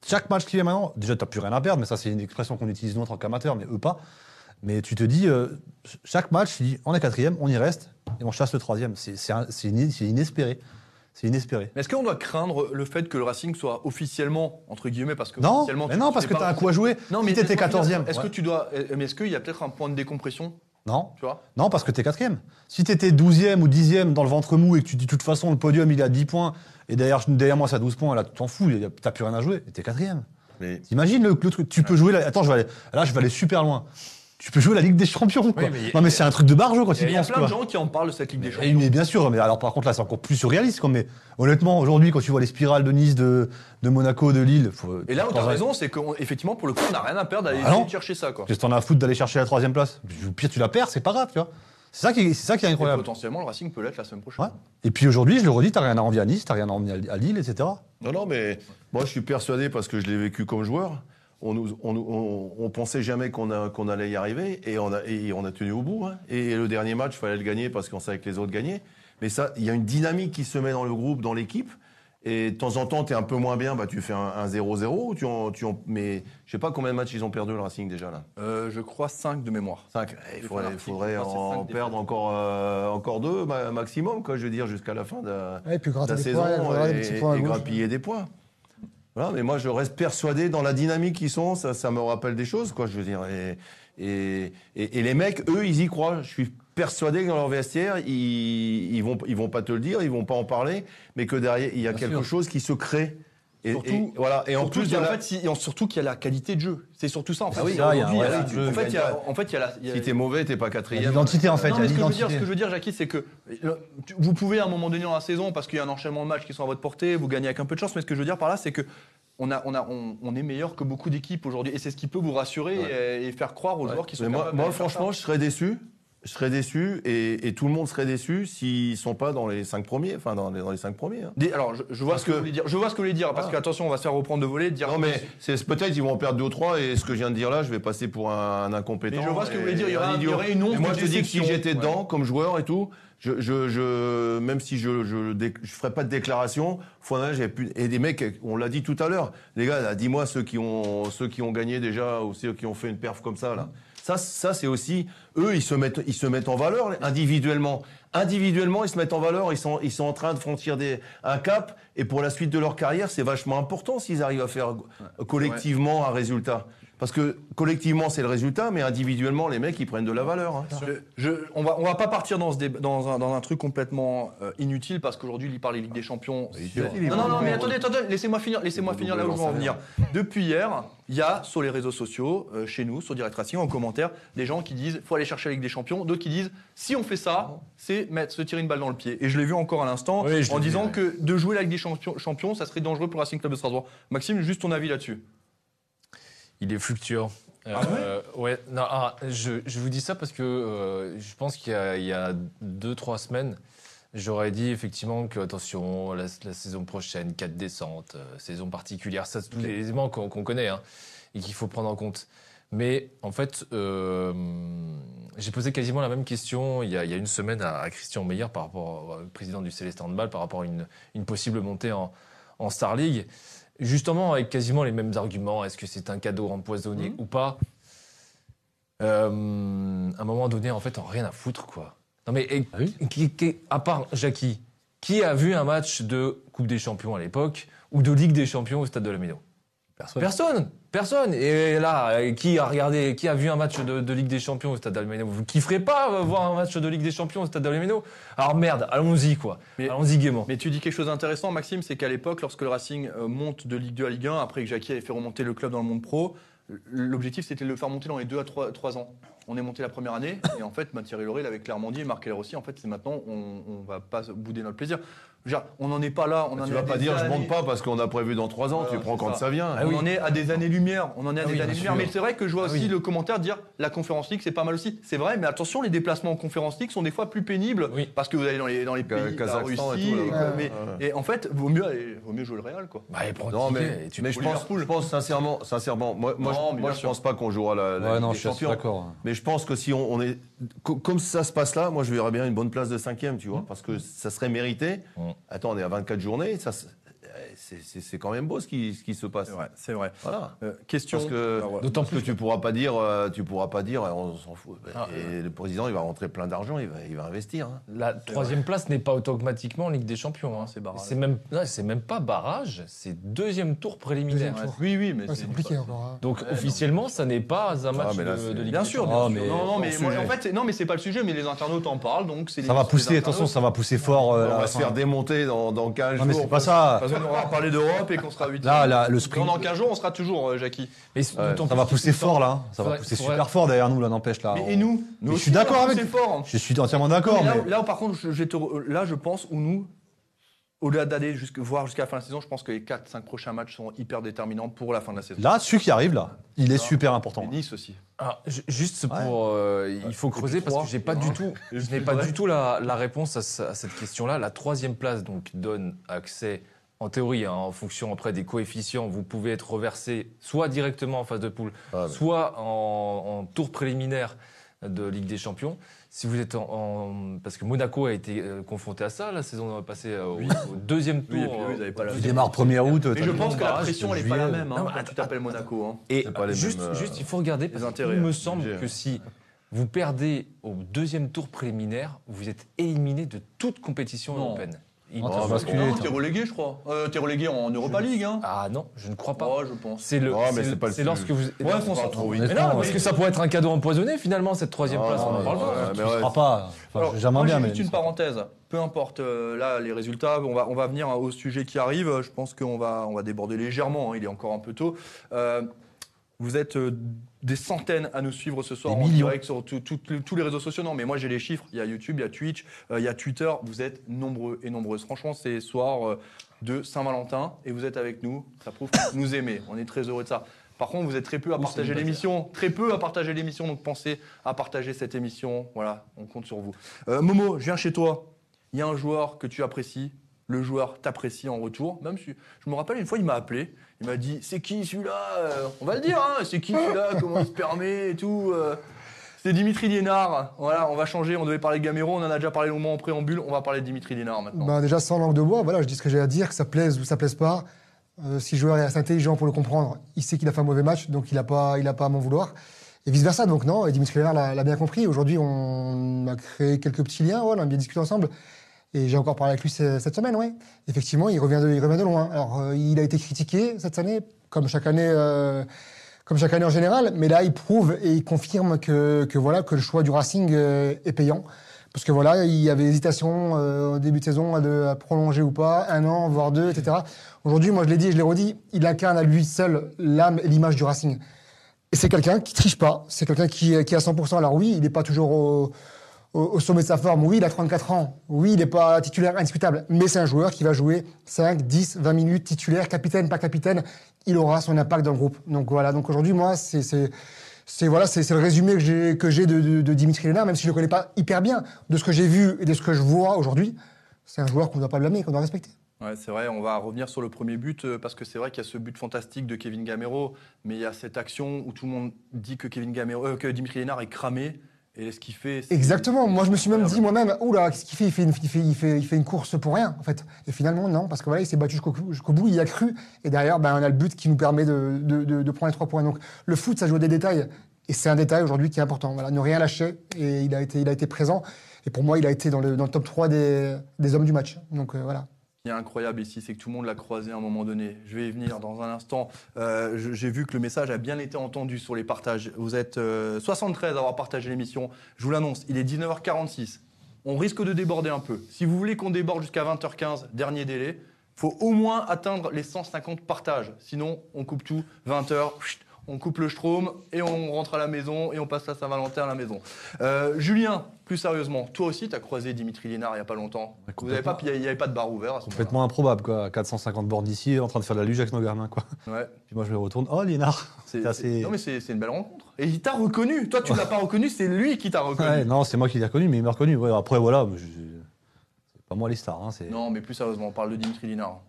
chaque match qui vient maintenant, déjà, tu n'as plus rien à perdre, mais ça, c'est une expression qu'on utilise nous en tant qu'amateurs, mais eux pas. Mais tu te dis, euh, chaque match, tu dis, on est quatrième, on y reste, et on chasse le troisième. C'est c'est un- c'est inespéré. C'est inespéré. Mais est-ce qu'on doit craindre le fait que le Racing soit officiellement, entre guillemets, parce que Non, officiellement, mais tu- non, parce que tu as un coup à jouer. Non, si mais tu étais laisse-moi finir. 14e. Est-ce ouais. que tu dois. euh, Mais est-ce qu'il y a peut-être un point de décompression? Non. Tu vois? Non, parce que t'es quatrième. Si t'étais douzième ou dixième dans le ventre mou et que tu dis de toute façon le podium il est à 10 points et derrière, derrière moi c'est à 12 points, là tu t'en fous, y a- t'as plus rien à jouer, t'es quatrième. Mais T'imagines le, le truc, tu peux jouer, la- attends, je vais aller, là je vais aller super loin. Tu peux jouer la Ligue des Champions. Quoi. Oui, mais- non mais c'est un truc de barjot quand Il y a- tu il y a penses plein quoi. de gens qui en parlent de cette Ligue des Champions. mais bien sûr, mais alors par contre là c'est encore plus surréaliste. Quoi, mais honnêtement, aujourd'hui quand tu vois les spirales de Nice, de, de Monaco, de Lille, faut, Et là où tu t'as penses- raison, c'est qu'effectivement, pour le coup, on n'a rien à perdre d'aller Ah chercher ça, quoi. Qu'est-ce que t'en as à foutre d'aller chercher la troisième place Au pire, tu la perds, c'est pas grave, tu vois. C'est ça qui est, c'est ça qui est Et incroyable. potentiellement, le Racing peut l'être la semaine prochaine. Ouais. Et puis aujourd'hui, je le redis, t'as rien à envier à Nice, t'as rien à envier à Lille, etc. Non, non, mais moi, je suis persuadé parce que je l'ai vécu comme joueur. On, nous, on, nous- on, on pensait jamais qu'on allait y arriver et on a, et on a tenu au bout. hein. Et le dernier match, il fallait le gagner parce qu'on savait que les autres gagnaient. Mais ça, il y a une dynamique qui se met dans le groupe, dans l'équipe. Et de temps en temps, tu es un peu moins bien, bah, tu fais un un 0-0. tu en, tu en- mais je sais pas combien de matchs ils ont perdu le Racing déjà là. Euh, je crois 5 de mémoire. 5. Il Des faudrait, fois, il faudrait en perdre encore, euh, encore deux ma- maximum, quoi, je veux dire, jusqu'à la fin de, Ouais, et puis la saison des et, points grappiller des points. Voilà, mais moi je reste persuadé dans la dynamique qu'ils sont, ça, ça me rappelle des choses, quoi, je veux dire. Et, et, et- et les mecs, eux, ils y croient. Je suis persuadé que dans leur vestiaire, ils, ils vont, ils vont pas te le dire, ils vont pas en parler, mais que derrière, il y a Bien quelque sûr. chose qui se crée. Et, Surtout- et voilà. Et en plus qu'il y de a- en la- fait, si- et en- surtout qu'il y a la qualité de jeu. C'est surtout ça, en fait. Ah oui, ça, il y a un Aujourd'hui, vrai il y a-. En fait, il y a, en fait, il y a la. il y a- si t'es mauvais, t'es pas Il y a quatrième. l'identité en fait, Non, il y mais a ce que je veux dire, ce que je veux dire, Jackie, c'est que vous pouvez à un moment donné dans la saison, parce qu'il y a un enchaînement de matchs qui sont à votre portée, vous gagnez avec un peu de chance. Mais ce que je veux dire par là, c'est que on a, on a, on, on est meilleur que beaucoup d'équipes aujourd'hui, et c'est ce qui peut vous rassurer et, et faire croire aux joueurs qui sont. Mais moi, moi, franchement, je serais déçu. Je serais déçu et, et tout le monde serait déçu s'ils sont pas dans les cinq premiers, enfin dans les, dans les cinq premiers. hein. Alors, je, je vois Parce ce que, que- vous voulez dire. Je vois ce que vous voulez dire, parce Ah. que attention, on va se faire reprendre de voler, de dire. Non mais c'est peut-être ils vont en perdre deux ou trois et ce que je viens de dire là, je vais passer pour un, un incompétent. Mais je vois ce que vous voulez dire, il y aura- il y aurait une once moi de je te dis que si j'étais Ouais. dedans comme joueur et tout, je, je, je même si je je, je ferais pas de déclaration, faudrait j'avais pu et des mecs, on l'a dit tout à l'heure, les gars, là, dis-moi ceux qui ont ceux qui ont gagné déjà ou ceux qui ont fait une perf comme ça là. Ça, ça c'est aussi eux, ils se mettent, ils se mettent en valeur individuellement. Individuellement, ils se mettent en valeur. Ils sont, ils sont en train de franchir des, un cap. Et pour la suite de leur carrière, c'est vachement important s'ils arrivent à faire collectivement un résultat. Parce que collectivement, c'est le résultat, mais individuellement, les mecs, ils prennent de la valeur. hein. Je, je- on va on va pas partir dans ce débat- dans un, dans un truc complètement euh, inutile parce qu'aujourd'hui il parle des Ligue des Champions. Non non non mais attendez attendez laissez-moi finir laissez-moi Le finir là où je veux en venir. Depuis hier il y a sur les réseaux sociaux euh, chez nous sur Direct Racing en commentaire des gens qui disent faut aller chercher la Ligue des Champions d'autres qui disent si on fait ça c'est mettre se tirer une balle dans le pied et je l'ai vu encore à l'instant Oui, en disant ouais. que de jouer la Ligue des Champions, ça serait dangereux pour Racing Club de Strasbourg. Maxime juste ton avis là-dessus. Il est fluctuant. Euh, ouais, non, ah, je, je vous dis ça parce que euh, je pense qu'il y a, il y a deux, trois semaines, j'aurais dit effectivement que, attention, la, la saison prochaine, quatre descentes, euh, saison particulière, ça, c'est tous les éléments qu'on connaît hein, et qu'il faut prendre en compte. Mais en fait, j'ai posé quasiment la même question il y a, il y a une semaine à, à Christian Meyer par rapport au président du Célestin Handball, par rapport à une, une possible montée en, en Star League. Justement, avec quasiment les mêmes arguments. Est-ce que c'est un cadeau empoisonné ou pas Euh, À un moment donné, en fait, on rien à foutre, quoi. Non, mais et- Ah oui qui- qui- à part Jackie, qui a vu un match de Coupe des Champions à l'époque ou de Ligue des Champions au Stade de la Méno? Personne. Personne, personne. Et là, qui a regardé, qui a vu un match de, de Ligue des Champions au Stade d'Almeno? Vous kifferez pas euh, voir un match de Ligue des Champions au Stade d'Almeno? Alors merde, allons-y quoi. Mais- allons-y gaiement. Mais tu dis quelque chose d'intéressant, Maxime, c'est qu'à l'époque, lorsque le Racing euh, monte de Ligue 2 à Ligue 1, après que Jackie avait fait remonter le club dans le monde pro, l'objectif c'était de le faire monter dans les 2 à 3, ans. On est monté la première année, et en fait, bah, Thierry Lauré, il avait clairement dit, et Marc Keller aussi, en fait, c'est maintenant, on, on va pas bouder notre plaisir. Je veux dire, on n'en est pas là, on en Tu vas pas dire je années- monte pas parce qu'on a prévu dans trois ans. Voilà, tu prends quand ça. ça vient. Ah on en est à des années-lumière. On en est à Ah des oui, années-lumière. Mais c'est vrai que je vois Ah aussi oui. le commentaire dire la conférence League, c'est pas mal aussi. C'est vrai, mais attention, les déplacements en conférence League sont des fois plus pénibles Oui. parce que vous allez dans les, dans les pays, la Kazakhstan et Russie. tout, là, et, ouais. quoi, mais- Ouais. et en fait, vaut mieux, aller- vaut mieux jouer le Real, quoi. Bah, et prends Non mais, tu mais je pense, je pense sincèrement, sincèrement, moi, moi, Non, je, moi, je pense pas qu'on jouera la, la Ouais, Ligue non, je suis d'accord. Mais je pense que si on, est co- comme ça se passe là, moi je verrais bien une bonne place de cinquième, tu Mmh. vois, parce que ça serait mérité. Attends, on est à 24 journées, c'est- c'est quand même beau ce qui, ce qui se passe. C'est vrai, c'est vrai. Voilà. Euh, question. Parce que, Ah, ouais. D'autant que tu pourras pas dire, euh, tu pourras pas dire, euh, on s'en fout. Ah, et le président, il va rentrer plein d'argent, il va, il va investir. hein. La troisième place n'est pas automatiquement en Ligue des Champions. hein. c'est barrage. C'est même, non, c'est même pas barrage, c'est deuxième tour préliminaire. Deuxième tour. Oui, oui, mais Ouais, c'est compliqué encore. hein. Donc officiellement, ça n'est pas un match mais là, de, Ligue Bien des sûr, Champions. bien Ah, sûr. mais non, non, mais moi, en fait, c'est- non, mais c'est pas le sujet, mais les internautes en parlent, donc c'est. Ça va pousser, attention, ça va pousser fort. euh, on va se faire démonter dans, dans 15 Non, mais jours. c'est pas ça. Qu'on aura parlé d'Europe et qu'on sera 8 Là, là, le sprint. Dans 15 jours, on sera toujours, euh, Jackie. Mais Ouais, d'autant Ça va pousser fort là. hein. Ça va Faudrait- pousser faudrait- super fort derrière nous là, n'empêche là. Mais On- et nous, nous je aussi, suis d'accord on avec- fort. Je suis entièrement d'accord, Mais là, mais là, par contre, je, je vais te re- là, je pense, où nous, au-delà d'aller jusque, voir jusqu'à la fin de la saison, je pense que les 4-5 prochains matchs sont hyper déterminants pour la fin de la saison. là, celui qui arrive là, il est super Et important. Nice aussi. Ah, ju- juste pour, euh, il faut creuser parce que j'ai pas du tout, je n'ai pas du tout la, la réponse à, ce- à cette question-là. La troisième place donc donne accès, en théorie, hein, en fonction après des coefficients, vous pouvez être reversé soit directement en phase de poule, Ah, mais- soit en, en tour préliminaire de Ligue des Champions. Si vous êtes en, en- parce que Monaco a été euh, confronté à ça la saison passée euh, au, au deuxième tour. Oui, puis eux, euh, pas la- Tu démarres 1er août. Mais je pense que la pression, elle c'est est pas la même hein, Non, quand tu t'appelles Monaco. hein. Et pas les juste, mêmes, euh, juste, il faut regarder parce qu'il me hein, semble que si vous perdez au deuxième tour préliminaire, vous êtes éliminé de toute compétition Non. européenne. Il t'as semble. basculé, Non, t'es relégué, je crois. Euh, t'es relégué en Europa League. Hein. Ah non, je ne crois pas. Oh, je pense. C'est le. Oh, mais c'est c'est pas le c'est lorsque vous. Ouais, qu'on s'en trouve. Mais non, parce que ça pourrait être un cadeau empoisonné finalement cette troisième Ah, place. On en parle pas. mais ne seras pas. J'aimerais bien, juste une parenthèse. Peu importe euh, là les résultats, on va on va venir au sujet qui arrive. Je pense qu'on va on va déborder légèrement. hein, il est encore un peu tôt. Euh, vous êtes des centaines à nous suivre ce soir Des en millions. direct sur tout- tout- tous les réseaux sociaux. Non, mais moi j'ai les chiffres. Il y a YouTube, il y a Twitch, euh, il y a Twitter. Vous êtes nombreux et nombreuses. Franchement, c'est soir euh, de Saint-Valentin et vous êtes avec nous. Ça prouve que vous nous aimez. On est très heureux de ça. Par contre, vous êtes très peu à partager l'émission, très peu à partager l'émission, donc pensez à partager cette émission. Voilà, on compte sur vous. Euh, Momo, je viens chez toi. Il y a un joueur que tu apprécies, le joueur t'apprécie en retour. Même si je me rappelle une fois, il m'a appelé, il m'a dit c'est qui celui-là Euh, On va le dire, hein, c'est qui celui-là Comment il se permet et tout euh. C'est Dimitri Liénard. Voilà, on va changer. On devait parler de Gamero, on en a déjà parlé longuement en préambule. On va parler de Dimitri Liénard maintenant. Bah, déjà, sans langue de bois, voilà, je dis ce que j'ai à dire, que ça plaise ou ça plaise pas. Euh, si le joueur est assez intelligent pour le comprendre, il sait qu'il a fait un mauvais match, donc il n'a pas, il a pas à m'en vouloir. Et vice versa, donc non, et Dimitri Lénard l'a bien compris. Aujourd'hui, on a créé quelques petits liens, on a bien discuté ensemble. Et j'ai encore parlé avec lui ce- cette semaine, ouais. Effectivement, il revient de, loin. Alors, euh, il a été critiqué cette année, comme chaque année, euh, comme chaque année en général, mais là, il prouve et il confirme que, voilà, que le choix du Racing euh, est payant. Parce que voilà, il y avait hésitation au début de saison à prolonger ou pas, un an, voire deux, etc. Aujourd'hui, moi je l'ai dit et je l'ai redit, il incarne à lui seul l'âme et l'image du Racing. Et c'est quelqu'un qui triche pas, c'est quelqu'un qui, qui est à 100%. Alors oui, il n'est pas toujours au, au, sommet de sa forme, oui, il a 34 ans, oui, il n'est pas titulaire indiscutable, mais c'est un joueur qui va jouer 5, 10, 20 minutes, titulaire, capitaine, pas capitaine, il aura son impact dans le groupe. Donc voilà, donc aujourd'hui, moi, c'est... c'est voilà, c'est le résumé que j'ai de, de, de Dimitri Lénard, même si je le connais pas hyper bien, de ce que j'ai vu et de ce que je vois aujourd'hui. C'est un joueur qu'on ne doit pas blâmer, qu'on doit respecter. C'est vrai, on va revenir sur le premier but euh, parce que c'est vrai qu'il y a ce but fantastique de Kevin Gamero, mais il y a cette action où tout le monde dit que Kevin Gamero, euh, que Dimitri Lénard est cramé et ce qu'il fait. Exactement. Moi, je me suis même dit moi-même, oula, qu'est-ce qu'il fait? Il fait, une, il, fait, il, fait, il fait une course pour rien, en fait. Et finalement, non, parce que voilà, il s'est battu jusqu'au bout, il a cru. Et derrière, ben, on a le but qui nous permet de, de, de, de prendre les trois points. Donc, le foot, ça joue à des détails. Et c'est un détail aujourd'hui qui est important. Voilà, ne rien lâcher. Et il a été, il a été présent. Et pour moi, il a été dans le, dans le top 3 des, des hommes du match. Donc, euh, voilà. Qui est incroyable ici, c'est que tout le monde l'a croisé à un moment donné. Je vais y venir dans un instant. Euh, J'ai vu que le message a bien été entendu sur les partages. Vous êtes euh, 73 à avoir partagé l'émission. Je vous l'annonce, il est 19h46. On risque de déborder un peu. Si vous voulez qu'on déborde jusqu'à 20h15, dernier délai, faut au moins atteindre les 150 partages. Sinon, on coupe tout. 20h, on coupe le Strom et on rentre à la maison et on passe à Saint-Valentin à la maison. Euh, Julien, plus sérieusement, toi aussi, tu as croisé Dimitri Lénard il n'y a pas longtemps. Vous avez pas, il n'y avait pas de bar ouvert à ce Complètement improbable, quoi. 450 bords d'ici, en train de faire de la luge avec nos gamins, quoi. Ouais. Puis moi, je me retourne. Oh, Liénard C'est, assez- Non, mais c'est, une belle rencontre. Et il t'a reconnu. Toi, tu ne l'as pas reconnu, c'est lui qui t'a reconnu. Ouais, non, c'est moi qui l'ai reconnu, mais il m'a reconnu. Ouais, après, voilà, je- c'est pas moi les stars. Hein, Non, mais plus sérieusement, on parle de Dimitri Linard.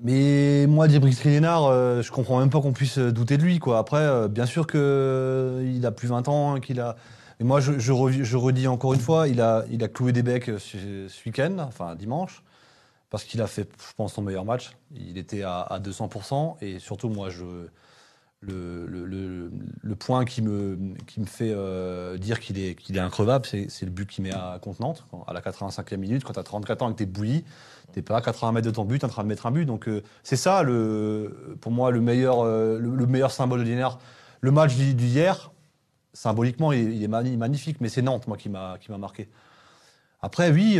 Mais moi, Dimitri Lénard, euh, je comprends même pas qu'on puisse euh, douter de lui. Après, euh, bien sûr qu'il a plus 20 ans, hein, qu'il a. Mais moi, je, redis encore une fois, il a, il a cloué des becs euh, ce, ce week-end, enfin dimanche. parce qu'il a fait, je pense, son meilleur match. Il était à, à 200%. Et surtout, moi, je, le, point qui me, qui me fait euh, dire qu'il est, qu'il est increvable, c'est, le but qu'il met à Contenante, à la 85e minute, quand tu as 34 ans et que tu es bouilli. T'es pas à 80 mètres de ton but, en train de mettre un but. Donc, euh, c'est ça, le, pour moi, le meilleur, euh, le, le meilleur symbole de Liénard. Le match d'hi- d'hier, symboliquement, il, est magnifique, mais c'est Nantes, moi, qui m'a, marqué. Après, oui,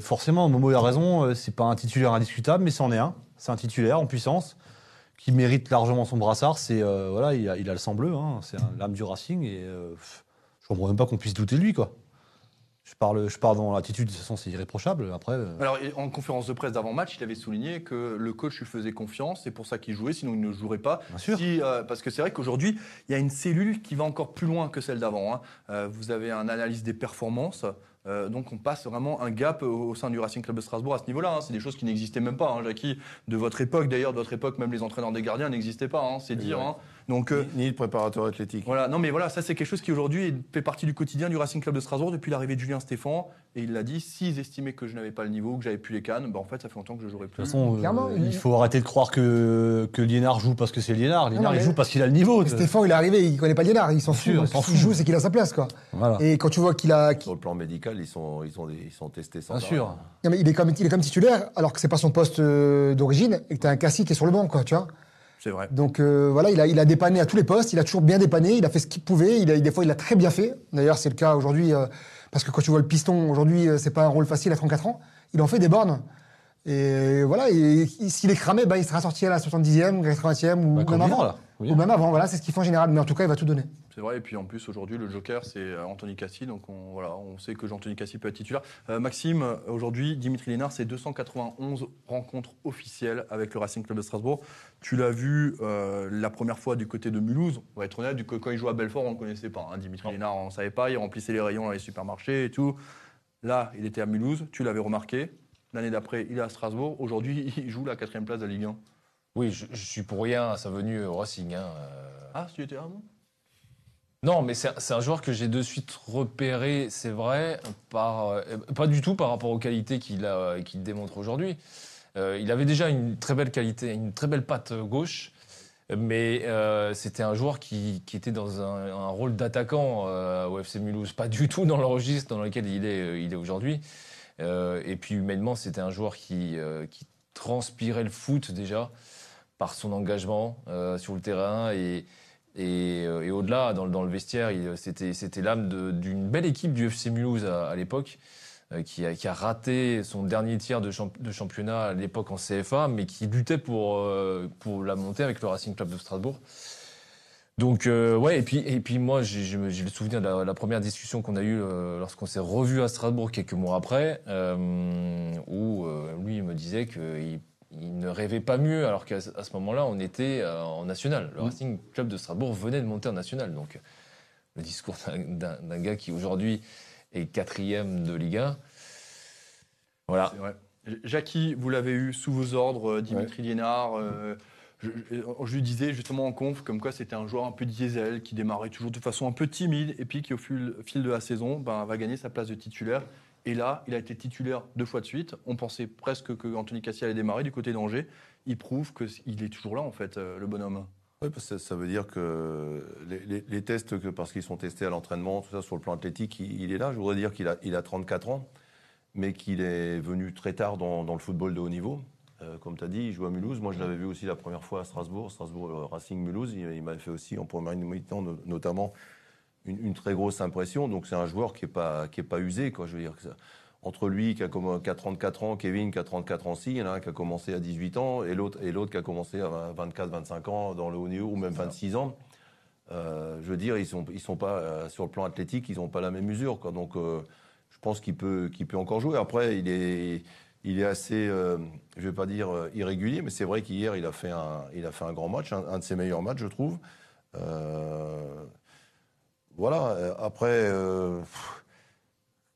forcément, Momo a raison, c'est pas un titulaire indiscutable, mais c'en est un. C'est un titulaire en puissance qui mérite largement son brassard. C'est euh, voilà, il a, il a le sang bleu, hein, c'est l'âme du Racing et euh, je comprends même pas qu'on puisse douter de lui, quoi. Je parle, je parle dans l'attitude, de toute façon, c'est irréprochable. Après, euh, Alors, en conférence de presse d'avant-match, il avait souligné que le coach lui faisait confiance, c'est pour ça qu'il jouait, sinon il ne jouerait pas. bien sûr. Si, euh, parce que c'est vrai qu'aujourd'hui, il y a une cellule qui va encore plus loin que celle d'avant. hein. Euh, vous avez un analyse des performances. Euh, donc on passe vraiment un gap au, sein du Racing Club de Strasbourg à ce niveau-là. hein. C'est des choses qui n'existaient même pas, hein, Jackie. De votre époque, d'ailleurs, de votre époque, même les entraîneurs des gardiens n'existaient pas. hein, c'est dire. Donc euh, Ni, ni le préparateur athlétique. voilà, non mais voilà, ça c'est quelque chose qui aujourd'hui fait partie du quotidien du Racing Club de Strasbourg depuis l'arrivée de Julien Stéphan. Et il l'a dit, s'ils estimaient que je n'avais pas le niveau, que j'avais plus les cannes, bah en fait ça fait longtemps que je jouerais De plus. toute façon, euh, Clairement, il il- faut arrêter de croire que, que Liénard joue parce que c'est Liénard. Liénard, non, il mais- joue parce qu'il a le niveau. Stéphane, il est arrivé, il connaît pas Liénard, il s'en fout. il joue, c'est qu'il a sa place, quoi. Voilà. Et quand tu vois qu'il a, Sur le plan médical, ils sont, ils sont, des- ils sont testés sans Bien sûr. Non, mais il est comme, il est comme titulaire, alors que c'est pas son poste euh, d'origine, et que t'as un Cassis qui est sur le banc, quoi, tu vois. C'est vrai. Donc euh, voilà, il a, il a dépanné à tous les postes, il a toujours bien dépanné, il a fait ce qu'il pouvait, il a, des fois il a très bien fait. D'ailleurs, c'est le cas aujourd'hui, euh, parce que quand tu vois le piston, aujourd'hui, euh, c'est pas un rôle facile à 34 ans. Il en fait des bornes. Et voilà, et, s'il est cramé, bah, il sera sorti à la 70e, 80e, ou Bah, même avant. là. Oui. Ou même avant, voilà, c'est ce qu'il fait en général. Mais en tout cas, il va tout donner. C'est vrai, et puis en plus aujourd'hui le joker c'est euh, Anthony Cassi, donc on, voilà, on sait que Anthony Cassi peut être titulaire. Euh, Maxime, aujourd'hui Dimitri Lénard c'est 291 rencontres officielles avec le Racing Club de Strasbourg. Tu l'as vu euh, la première fois du côté de Mulhouse, on va être honnête, du coup, quand il jouait à Belfort on ne le connaissait pas. hein. Dimitri Non. Lénard on ne savait pas, il remplissait les rayons dans les supermarchés et tout. Là il était à Mulhouse, tu l'avais remarqué. L'année d'après il est à Strasbourg, aujourd'hui il joue la quatrième place de la Ligue 1. Oui, je, je suis pour rien à sa venue au Racing. hein, euh. Ah, tu étais bon Non, mais c'est un joueur que j'ai de suite repéré, c'est vrai, par, euh, pas du tout par rapport aux qualités qu'il a- qu'il démontre aujourd'hui. Euh, il avait déjà une très belle qualité, une très belle patte gauche, mais euh, c'était un joueur qui, qui était dans un, un rôle d'attaquant euh, au FC Mulhouse, pas du tout dans le registre dans lequel il est, euh, il est aujourd'hui. Euh, et puis humainement, c'était un joueur qui, euh, qui transpirait le foot déjà par son engagement euh, sur le terrain et, au-delà, dans, le- vestiaire, c'était l'âme d'une belle équipe du FC Mulhouse à, l'époque, qui, a, raté son dernier tiers de, champ- de championnat à l'époque en CFA, mais qui luttait pour la montée avec le Racing Club de Strasbourg. Donc, euh, ouais, et puis, et puis moi, j'ai le souvenir de la, la première discussion qu'on a eue euh, lorsqu'on s'est revu à Strasbourg quelques mois après, euh, où euh, lui il me disait qu'il il ne rêvait pas mieux, alors qu'à ce moment-là, on était euh, en national. Le Mm. Racing Club de Strasbourg venait de monter en national. Donc, le discours d'un- gars qui aujourd'hui est quatrième de Ligue 1. Voilà. Jackie, vous l'avez eu sous vos ordres, euh, Dimitri Liénard. Je, lui disais justement en conf comme quoi c'était un joueur un peu diesel qui démarrait toujours de façon un peu timide et puis qui au fil, de la saison ben, va gagner sa place de titulaire. Et là, il a été titulaire deux fois de suite. On pensait presque que Anthony Cassi allait démarrer du côté d'Angers. Il prouve qu'il est toujours là en fait, euh, le bonhomme. Oui, parce que ça veut dire que les, tests, parce qu'ils sont testés à l'entraînement, tout ça sur le plan athlétique, il, est là. Je voudrais dire qu'il a, il a 34 ans, mais qu'il est venu très tard dans le football de haut niveau. Euh, comme tu as dit, il joue à Mulhouse. Moi, je l'avais vu aussi la première fois à Strasbourg, Strasbourg euh, Racing Mulhouse. Il, il m'avait fait aussi en première mi-temps, no- notamment, une, une très grosse impression. Donc, c'est un joueur qui n'est pas, qui est pas usé. Quoi. Je veux dire que ça- entre lui qui a, comm- qui a 34 ans, Kevin qui a 34 ans aussi, il y en a un qui a commencé à 18 ans et l'autre et l'autre qui a commencé à 24, 25 ans dans le haut niveau ou même 26 ans. Euh, je veux dire, ils sont ils sont pas sur le plan athlétique, ils n'ont pas la même mesure. Quoi. Donc, je pense qu'il peut qu'il peut encore jouer. Après, il est il est assez, euh, je vais pas dire euh, irrégulier, mais c'est vrai qu'hier il a fait un grand match, un, de ses meilleurs matchs, je trouve. Euh, voilà. Après.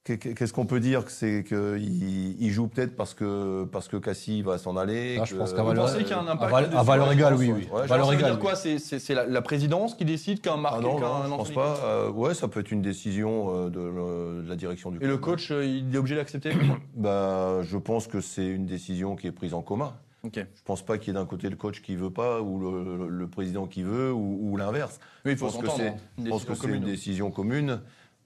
Qu'est-ce qu'on peut dire C'est qu'il il joue peut-être parce que, parce que Cassie va s'en aller. Ah, je que- pense qu'à valeur- qu'il y a un impact à valeur égale, pense, oui, oui. Ouais, Valeur ça veut égale, dire quoi C'est- la, la présidence qui décide qu'un Ah marqué non, qu'un non, je Anthony pense pas. Euh, ouais, ça peut être une décision euh, de, le- de la direction du Et le coach, euh, il est obligé d'accepter bah, Je pense que c'est une décision qui est prise en commun. Ok. Je pense pas qu'il y ait d'un côté le coach qui veut pas ou le, président qui veut ou, ou l'inverse. Oui, il faut Je pense que s'entendre. c'est- hein. Une Je pense que c'est une décision commune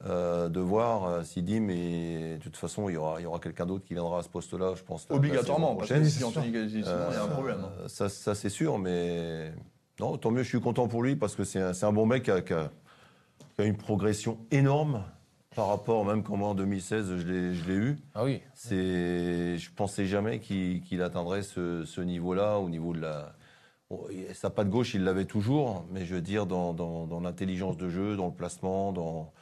euh, de voir euh, s'il dit, mais de toute façon, il y aura, il y aura quelqu'un d'autre qui viendra à ce poste-là, je pense. Obligatoirement, parce que si Anthony Gazzi, sinon il y a un problème. hein. Euh, ça, ça, c'est sûr, mais non, tant mieux, je suis content pour lui parce que c'est un, c'est un bon mec qui a, qui a- qui a une progression énorme par rapport, même quand moi en 2016, je l'ai je l'ai eu. Ah oui. C'est, je pensais jamais qu'il atteindrait ce, ce niveau-là, au niveau de la. Sa patte gauche, il l'avait toujours, mais je veux dire dans, dans, dans l'intelligence de jeu, dans le placement, dans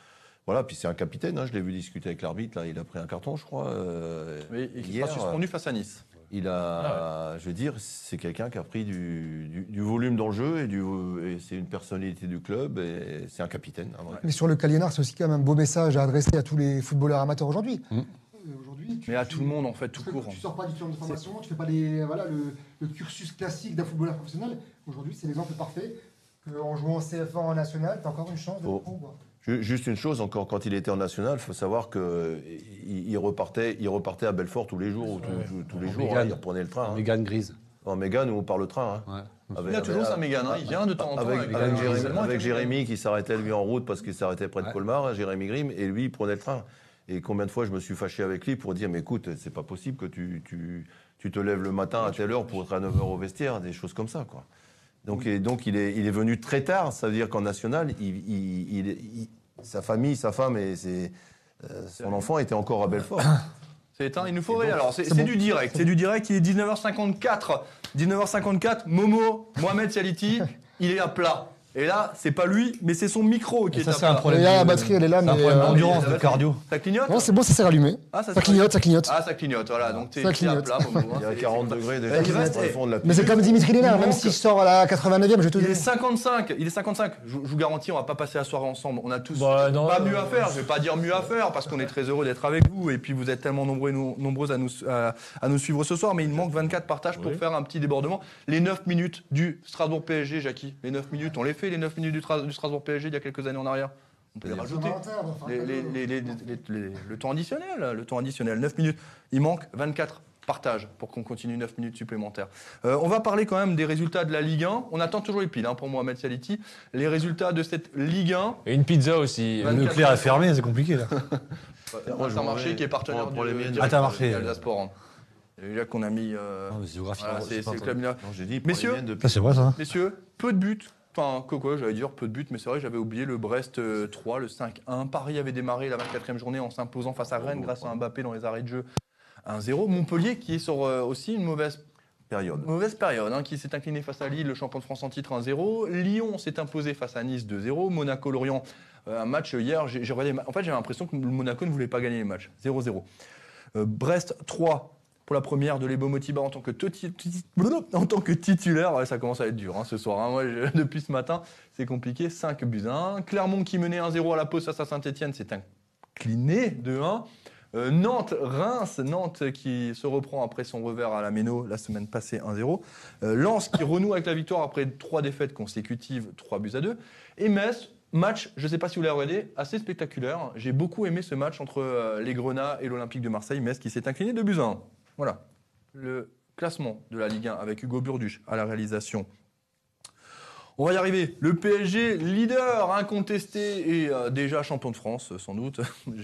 voilà. Puis c'est un capitaine. hein, je l'ai vu discuter avec l'arbitre. Là, il a pris un carton, je crois. euh, Oui, qui hier. sera suspendu face à Nice. Il a, je veux dire, c'est quelqu'un qui a pris du, du, du volume dans le jeu et, du, et c'est une personnalité du club et c'est un capitaine. hein, ouais. Mais sur le Caliénard, c'est aussi quand même un beau message à adresser à tous les footballeurs amateurs aujourd'hui. Mm. Euh, Mais à tu- tout le monde, en fait, tout court. Tu sors pas du centre de formation, tu fais pas les, voilà, le, le cursus classique d'un footballeur professionnel. Aujourd'hui, c'est l'exemple parfait qu'en jouant en CFA en national, tu as encore une chance de Oh. pro. Juste une chose, encore quand il était en national, il faut savoir qu'il il repartait, il repartait à Belfort tous les jours, ou tous- tous, tous les En jours, Mégane. hein, il reprenait le train. hein. Mégane grise. En Mégane ou par le train. hein. Ouais. Avec- Il a toujours avec- sa Mégane, hein. il vient de temps en temps. Avec, avec- avec avec Jérémy, qui s'arrêtait lui en route parce qu'il s'arrêtait près de Ouais. Colmar, hein, Jérémy Grimm, et lui il prenait le train. Et combien de fois je me suis fâché avec lui pour dire mais écoute, c'est pas possible que tu, tu, tu te lèves le matin à telle heure pour être à 9h au vestiaire, des choses comme ça. Quoi. Donc, et donc il, est, il est venu très tard, ça veut dire qu'en national, il, il- il- il- sa famille, sa femme et ses- euh, son enfant étaient encore à Belfort. C'est éteint, il nous faudrait. Alors, c'est c'est c'est bon. du direct. C'est du direct, il est 19h54. 19h54, Momo, Mohamed Saliti, il est à plat. Et là, c'est pas lui, mais c'est son micro qui Et est ça, c'est un problème. Et là, de- la batterie, elle est là, c'est un mais, problème euh, d'endurance, mais- de cardio. Ça clignote Non, c'est bon, ça s'est rallumé. Ah, ça Ça clignote, ça clignote. Ah, ça clignote, voilà. Donc, t'es à clignote. plat, hein. Il y a C'est- 40 c'est- degrés Il déjà. Mais c'est comme Dimitri Lénard, même si je sors à la 89e, je vais te Il est dire. 55, il est 55. Je, vous garantis, on va pas passer la soirée ensemble. On a tous Bah, pas mieux à faire. Je vais pas dire mieux à faire parce qu'on est très heureux d'être avec vous et puis vous êtes tellement nombreux nombreuses à nous, à, nous suivre ce soir. Mais il manque 24 partages pour faire un petit débordement. Les 9 minutes du Strasbourg PSG, Jackie. Les 9 minutes, on les fait les 9 minutes du, Tra- du Strasbourg PSG il y a quelques années en arrière. On peut les rajouter. Le temps additionnel, le temps additionnel, 9 minutes. Il manque 24 partages pour qu'on continue 9 minutes supplémentaires. Euh, on va parler quand même des résultats de la Ligue 1. On attend toujours les piles hein, pour Mohamed Saliti. Les résultats de cette Ligue 1. Et une pizza aussi. Ouais. Le nucléaire est fermé, c'est compliqué là. Intermarché m'en qui est partenaire pour- les du- Intermarché. Sport. Et là qu'on a mis. euh, Non, mais c'est voilà, le club. Non, j'ai dit, pour Messieurs, les miennes depuis- Ça, c'est vrai ça. Messieurs, peu de buts. Enfin, quoi, quoi, j'allais dire peu de buts, mais c'est vrai, j'avais oublié le Brest euh, 3, le 5-1. Paris avait démarré la 24e journée en s'imposant face à Rennes grâce à un Mbappé dans les arrêts de jeu 1-0. Montpellier qui est sur euh, aussi une mauvaise période. Mauvaise période, hein, qui s'est incliné face à Lille, le champion de France en titre 1-0. Lyon s'est imposé face à Nice 2-0. Monaco-Lorient, euh, un match hier, j'ai regardé. En fait, j'avais l'impression que le Monaco ne voulait pas gagner les matchs. 0-0. Euh, Brest 3 pour la première de Lebo Motiba en tant que, en tant que titulaire. Ça commence à être dur hein, ce soir. hein. Depuis ce matin, c'est compliqué. 5 buts à 1. Clermont qui menait 1-0 à la pause à Saint-Etienne s'est incliné 2-1. Euh, Nantes, Reims, Nantes qui se reprend après son revers à la Méno la semaine passée 1-0. Euh, Lens qui renoue avec la victoire après trois défaites consécutives, 3 buts à 2. Et Metz, match, je ne sais pas si vous l'avez regardé, assez spectaculaire. J'ai beaucoup aimé ce match entre euh, les Grenats et l'Olympique de Marseille. Metz qui s'est incliné 2 buts à 1. Voilà. Le classement de la Ligue 1 avec Hugo Burduche à la réalisation. On va y arriver. Le PSG, leader incontesté et euh, déjà champion de France, sans doute.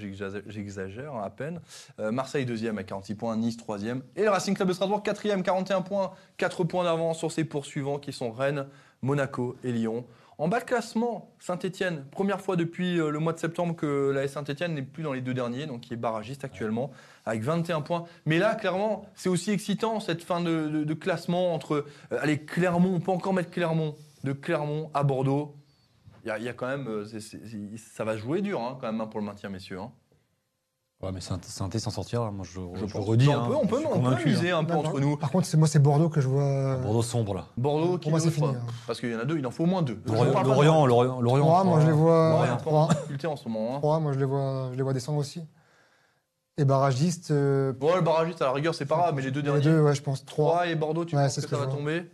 J'exagère- à peine. Euh, Marseille, deuxième à 46 points. Nice, troisième. Et le Racing Club de Strasbourg, quatrième, 41 points. 4 points d'avance sur ses poursuivants qui sont Rennes, Monaco et Lyon. En bas de classement, Saint-Etienne, première fois depuis euh, le mois de septembre que la Saint-Etienne n'est plus dans les deux derniers, donc qui est barragiste actuellement, avec 21 points. Mais là, clairement, c'est aussi excitant cette fin de, classement entre. euh, allez, Clermont, on peut encore mettre Clermont, de Clermont à Bordeaux. Il y, a- quand même. euh, ça va jouer dur, hein, quand même, hein, pour le maintien, messieurs. hein. Ouais, mais Saint-Étienne s'en sortir, là, moi je, redis. on hein, peut, on peut, on peut hein. un peu Non, entre non. nous. Par contre, moi, c'est Bordeaux que je vois. Bordeaux sombre là. Bordeaux, qui Pour moi, est c'est fini. hein. Parce qu'il y en a deux, il en faut au moins deux. Lorient, Lorient, Lorient, Lorient. Trois, moi, je les vois. Lorient, Trois. en ce moment. hein. Trois, moi, je les vois, je les vois descendre aussi. Et barragiste, euh, Bon, le barragiste, à la rigueur, c'est pas grave, mais les deux les derniers. deux, ouais, je pense. Trois. 3 et Bordeaux, tu Ouais, penses que ça va tomber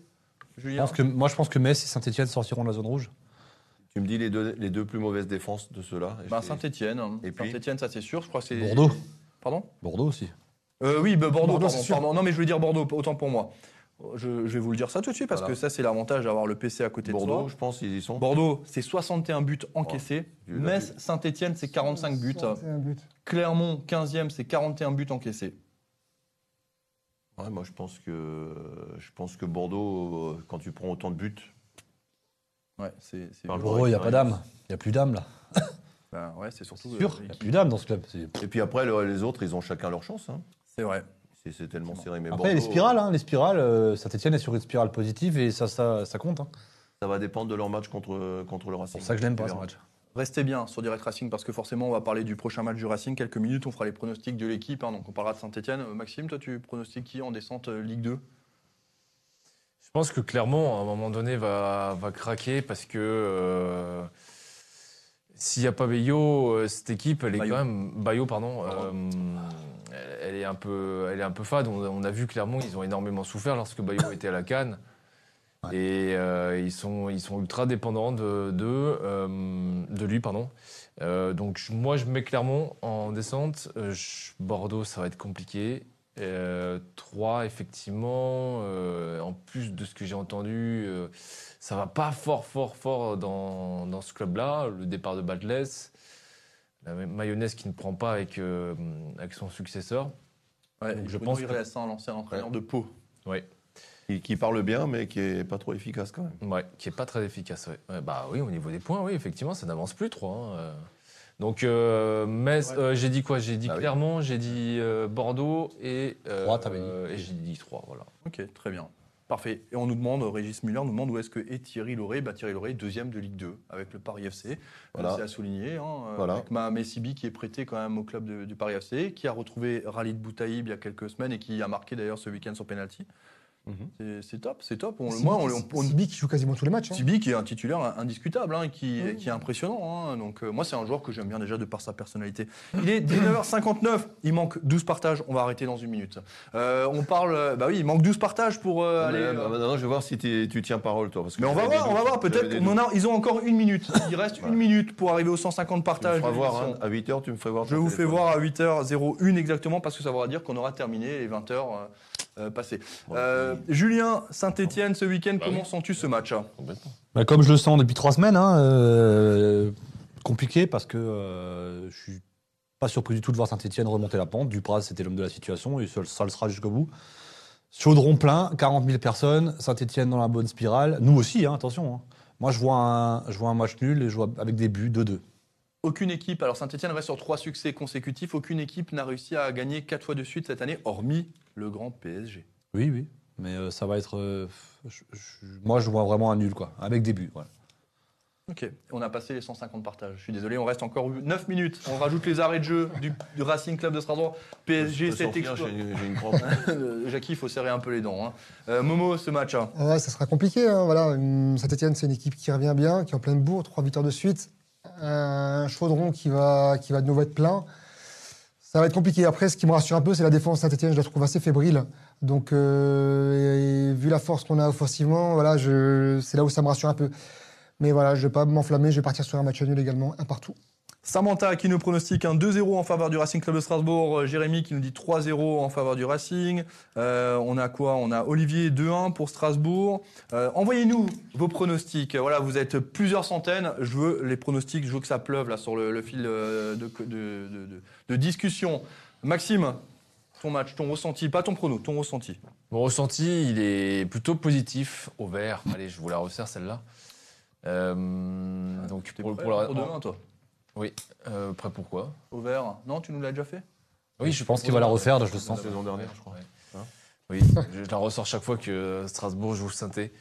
Je Julien pense que, moi, je pense que Metz et Saint-Etienne sortiront de la zone rouge. Tu me dis les deux, les deux plus mauvaises défenses de ceux-là. Bah, Saint-Etienne. Et puis Saint-Etienne, ça c'est sûr. Je crois que c'est. Bordeaux. Pardon? Bordeaux aussi. Euh, oui, bah, Bordeaux, Bordeaux, pardon, c'est sûr. pardon. Non, mais je voulais dire Bordeaux, autant pour moi. Je, je vais vous le dire ça tout de suite parce Voilà. que ça, c'est l'avantage d'avoir le PC à côté de Bordeaux, je pense, ils y sont. Bordeaux, c'est 61 buts encaissés. Metz, Saint-Etienne, c'est 45 buts. C'est un but. Clermont, 15e, c'est 41 buts encaissés. Ouais, moi, je pense que je pense que Bordeaux, euh, quand tu prends autant de buts, Ouais, c'est. c'est- Par le Pour eux, il n'y a pas d'âme. Il n'y a plus d'âme, là. Ben, ouais, c'est surtout. Sûr, euh, il n'y a plus d'âme dans ce club. C'est- et puis après le- les autres, ils ont chacun leur chance. hein. C'est vrai. C'est c'est tellement serré. Mais Après, les spirales, hein, les spirales, euh, Saint-Etienne est sur une spirale positive et ça, ça, ça compte. hein. Ça va dépendre de leur match contre contre le C'est Racing. pour ça que je l'aime pas, ce match. Restez bien sur Direct Racing parce que forcément, on va parler du prochain match du Racing. Quelques minutes, on fera les pronostics de l'équipe. hein, donc, on parlera de Saint-Etienne. Maxime, toi, tu pronostiques qui en descente euh, Ligue 2 Je pense que Clermont, à un moment donné, va, va craquer parce que euh, s'il n'y a pas Bayo, euh, cette équipe, elle est Bayo. quand même. Bayo, pardon. euh, elle est un peu, elle est un peu fade. On, on a vu Clermont, ils ont énormément souffert lorsque Bayo était à la Cannes. Ouais. Et euh, ils, sont, ils sont ultra dépendants de, de, de lui. Pardon. Donc moi, je mets Clermont en descente. Bordeaux, ça va être compliqué. Euh, 3, effectivement, euh, en plus de ce que j'ai entendu, euh, ça va pas fort, fort, fort dans, dans ce club-là. Le départ de Badless, la mayonnaise qui ne prend pas avec, euh, avec son successeur. Ouais, Donc, je pense que hein, l'ancien entraîneur de Pau. Oui, Qui, qui parle bien, mais qui est pas trop efficace quand même. ouais, qui est pas très efficace. ouais. Bah oui, au niveau des points, oui, effectivement, ça n'avance plus trop. hein, euh. Donc, euh, Metz, Ouais. euh, j'ai dit quoi? J'ai dit Ah oui. Clermont, j'ai dit euh, Bordeaux et, euh, Trois, t'avais dit. euh, et j'ai dit 3, voilà. Ok, très bien. Parfait. Et on nous demande, Régis Muller nous demande où est-ce que est Thierry Lauré? Bah, Thierry Lauré, deuxième de Ligue 2 avec le Paris FC. Voilà. C'est à souligner. hein, Voilà. Avec ma Messibi qui est prêté quand même au club de- du Paris FC, qui a retrouvé Ralid Boutaïb il y a quelques semaines et qui a marqué d'ailleurs ce week-end sur penalty. Mhm. C'est- C'est top, c'est top. On, moi, on, on, Sibi qui joue quasiment tous les matchs. hein. Tibi qui est un titulaire indiscutable, hein, qui, Oui. qui est impressionnant. hein. Donc euh, moi c'est un joueur que j'aime bien déjà de par sa personnalité. Il est 19h59, il manque 12 partages, on va arrêter dans une minute. Euh, on parle, bah oui, il manque 12 partages pour euh, Mais, aller... euh, euh, maintenant, je vais voir si tu tiens parole, toi. Parce que mais on va voir, on va voir, peut-être ils ont encore une minute. Il reste Voilà. une minute pour arriver aux 150 doutes. Tu me partages. voir, hein, à 8h, tu me feras voir. Je vous fais voir à 8h01 exactement parce que ça voudra dire qu'on aura terminé les 20h Euh, puis- Julien, Saint-Etienne ce week-end, Bah comment oui. sens-tu ce match Complètement. Bah, comme je le sens depuis trois semaines, hein, euh, compliqué parce que euh, je suis pas surpris du tout de voir Saint-Etienne remonter la pente. Dupraz, c'était l'homme de la situation et ça, ça le sera jusqu'au bout. Chaudron plein, 40 000 personnes, Saint-Etienne dans la bonne spirale. Nous aussi, hein, attention. hein. Moi, je vois, un, je vois un match nul et je vois avec des buts 2-2. Aucune équipe, alors Saint-Etienne reste sur trois succès consécutifs, aucune équipe n'a réussi à gagner quatre fois de suite cette année, hormis le grand PSG. Oui, oui. Mais euh, ça va être. euh, je- je- moi, je vois vraiment un nul, quoi, avec des buts. voilà. Ok, on a passé les 150 partages. Je suis désolé, on reste encore 9 minutes. On rajoute les arrêts de jeu du, du Racing Club de Strasbourg. PSG, Je peux cet sortir, exploit. J'ai j'ai une. Jackie, il faut serrer un peu les dents. hein. Euh, Momo, ce match. hein. Ouais, ça sera compliqué. hein, voilà. Saint-Etienne, c'est une équipe qui revient bien, qui est en pleine bourre, trois victoires de suite. Un chaudron qui va, qui va de nouveau être plein. Ça va être compliqué. Après, ce qui me rassure un peu, c'est la défense Saint-Etienne. Je la trouve assez fébrile. Donc, euh, vu la force qu'on a offensivement, voilà, c'est là où ça me rassure un peu. Mais voilà, je ne vais pas m'enflammer. Je vais partir sur un match nul également, un partout. Samantha qui nous pronostique un 2-0 en faveur du Racing Club de Strasbourg. Euh, Jérémy qui nous dit 3-0 en faveur du Racing. Euh, on a quoi? On a Olivier 2-1 pour Strasbourg. Euh, Envoyez-nous vos pronostics. Voilà, vous êtes plusieurs centaines. Je veux les pronostics. Je veux que ça pleuve là sur le, le fil de, de- de- de- de discussion. Maxime, ton match, ton ressenti, pas ton prono, ton ressenti. Mon ressenti, il est plutôt positif au vert. Allez, je vous la resserre celle-là. Euh, donc pour, pour la- pour demain, toi? Oui, euh, prêt pourquoi? Au vert Non, tu nous l'as déjà fait? Oui, Je pense qu'il va la refaire, je le sens. La saison dernière, je crois. Ouais. Hein? Oui, je je la ressors chaque fois que Strasbourg joue synthé.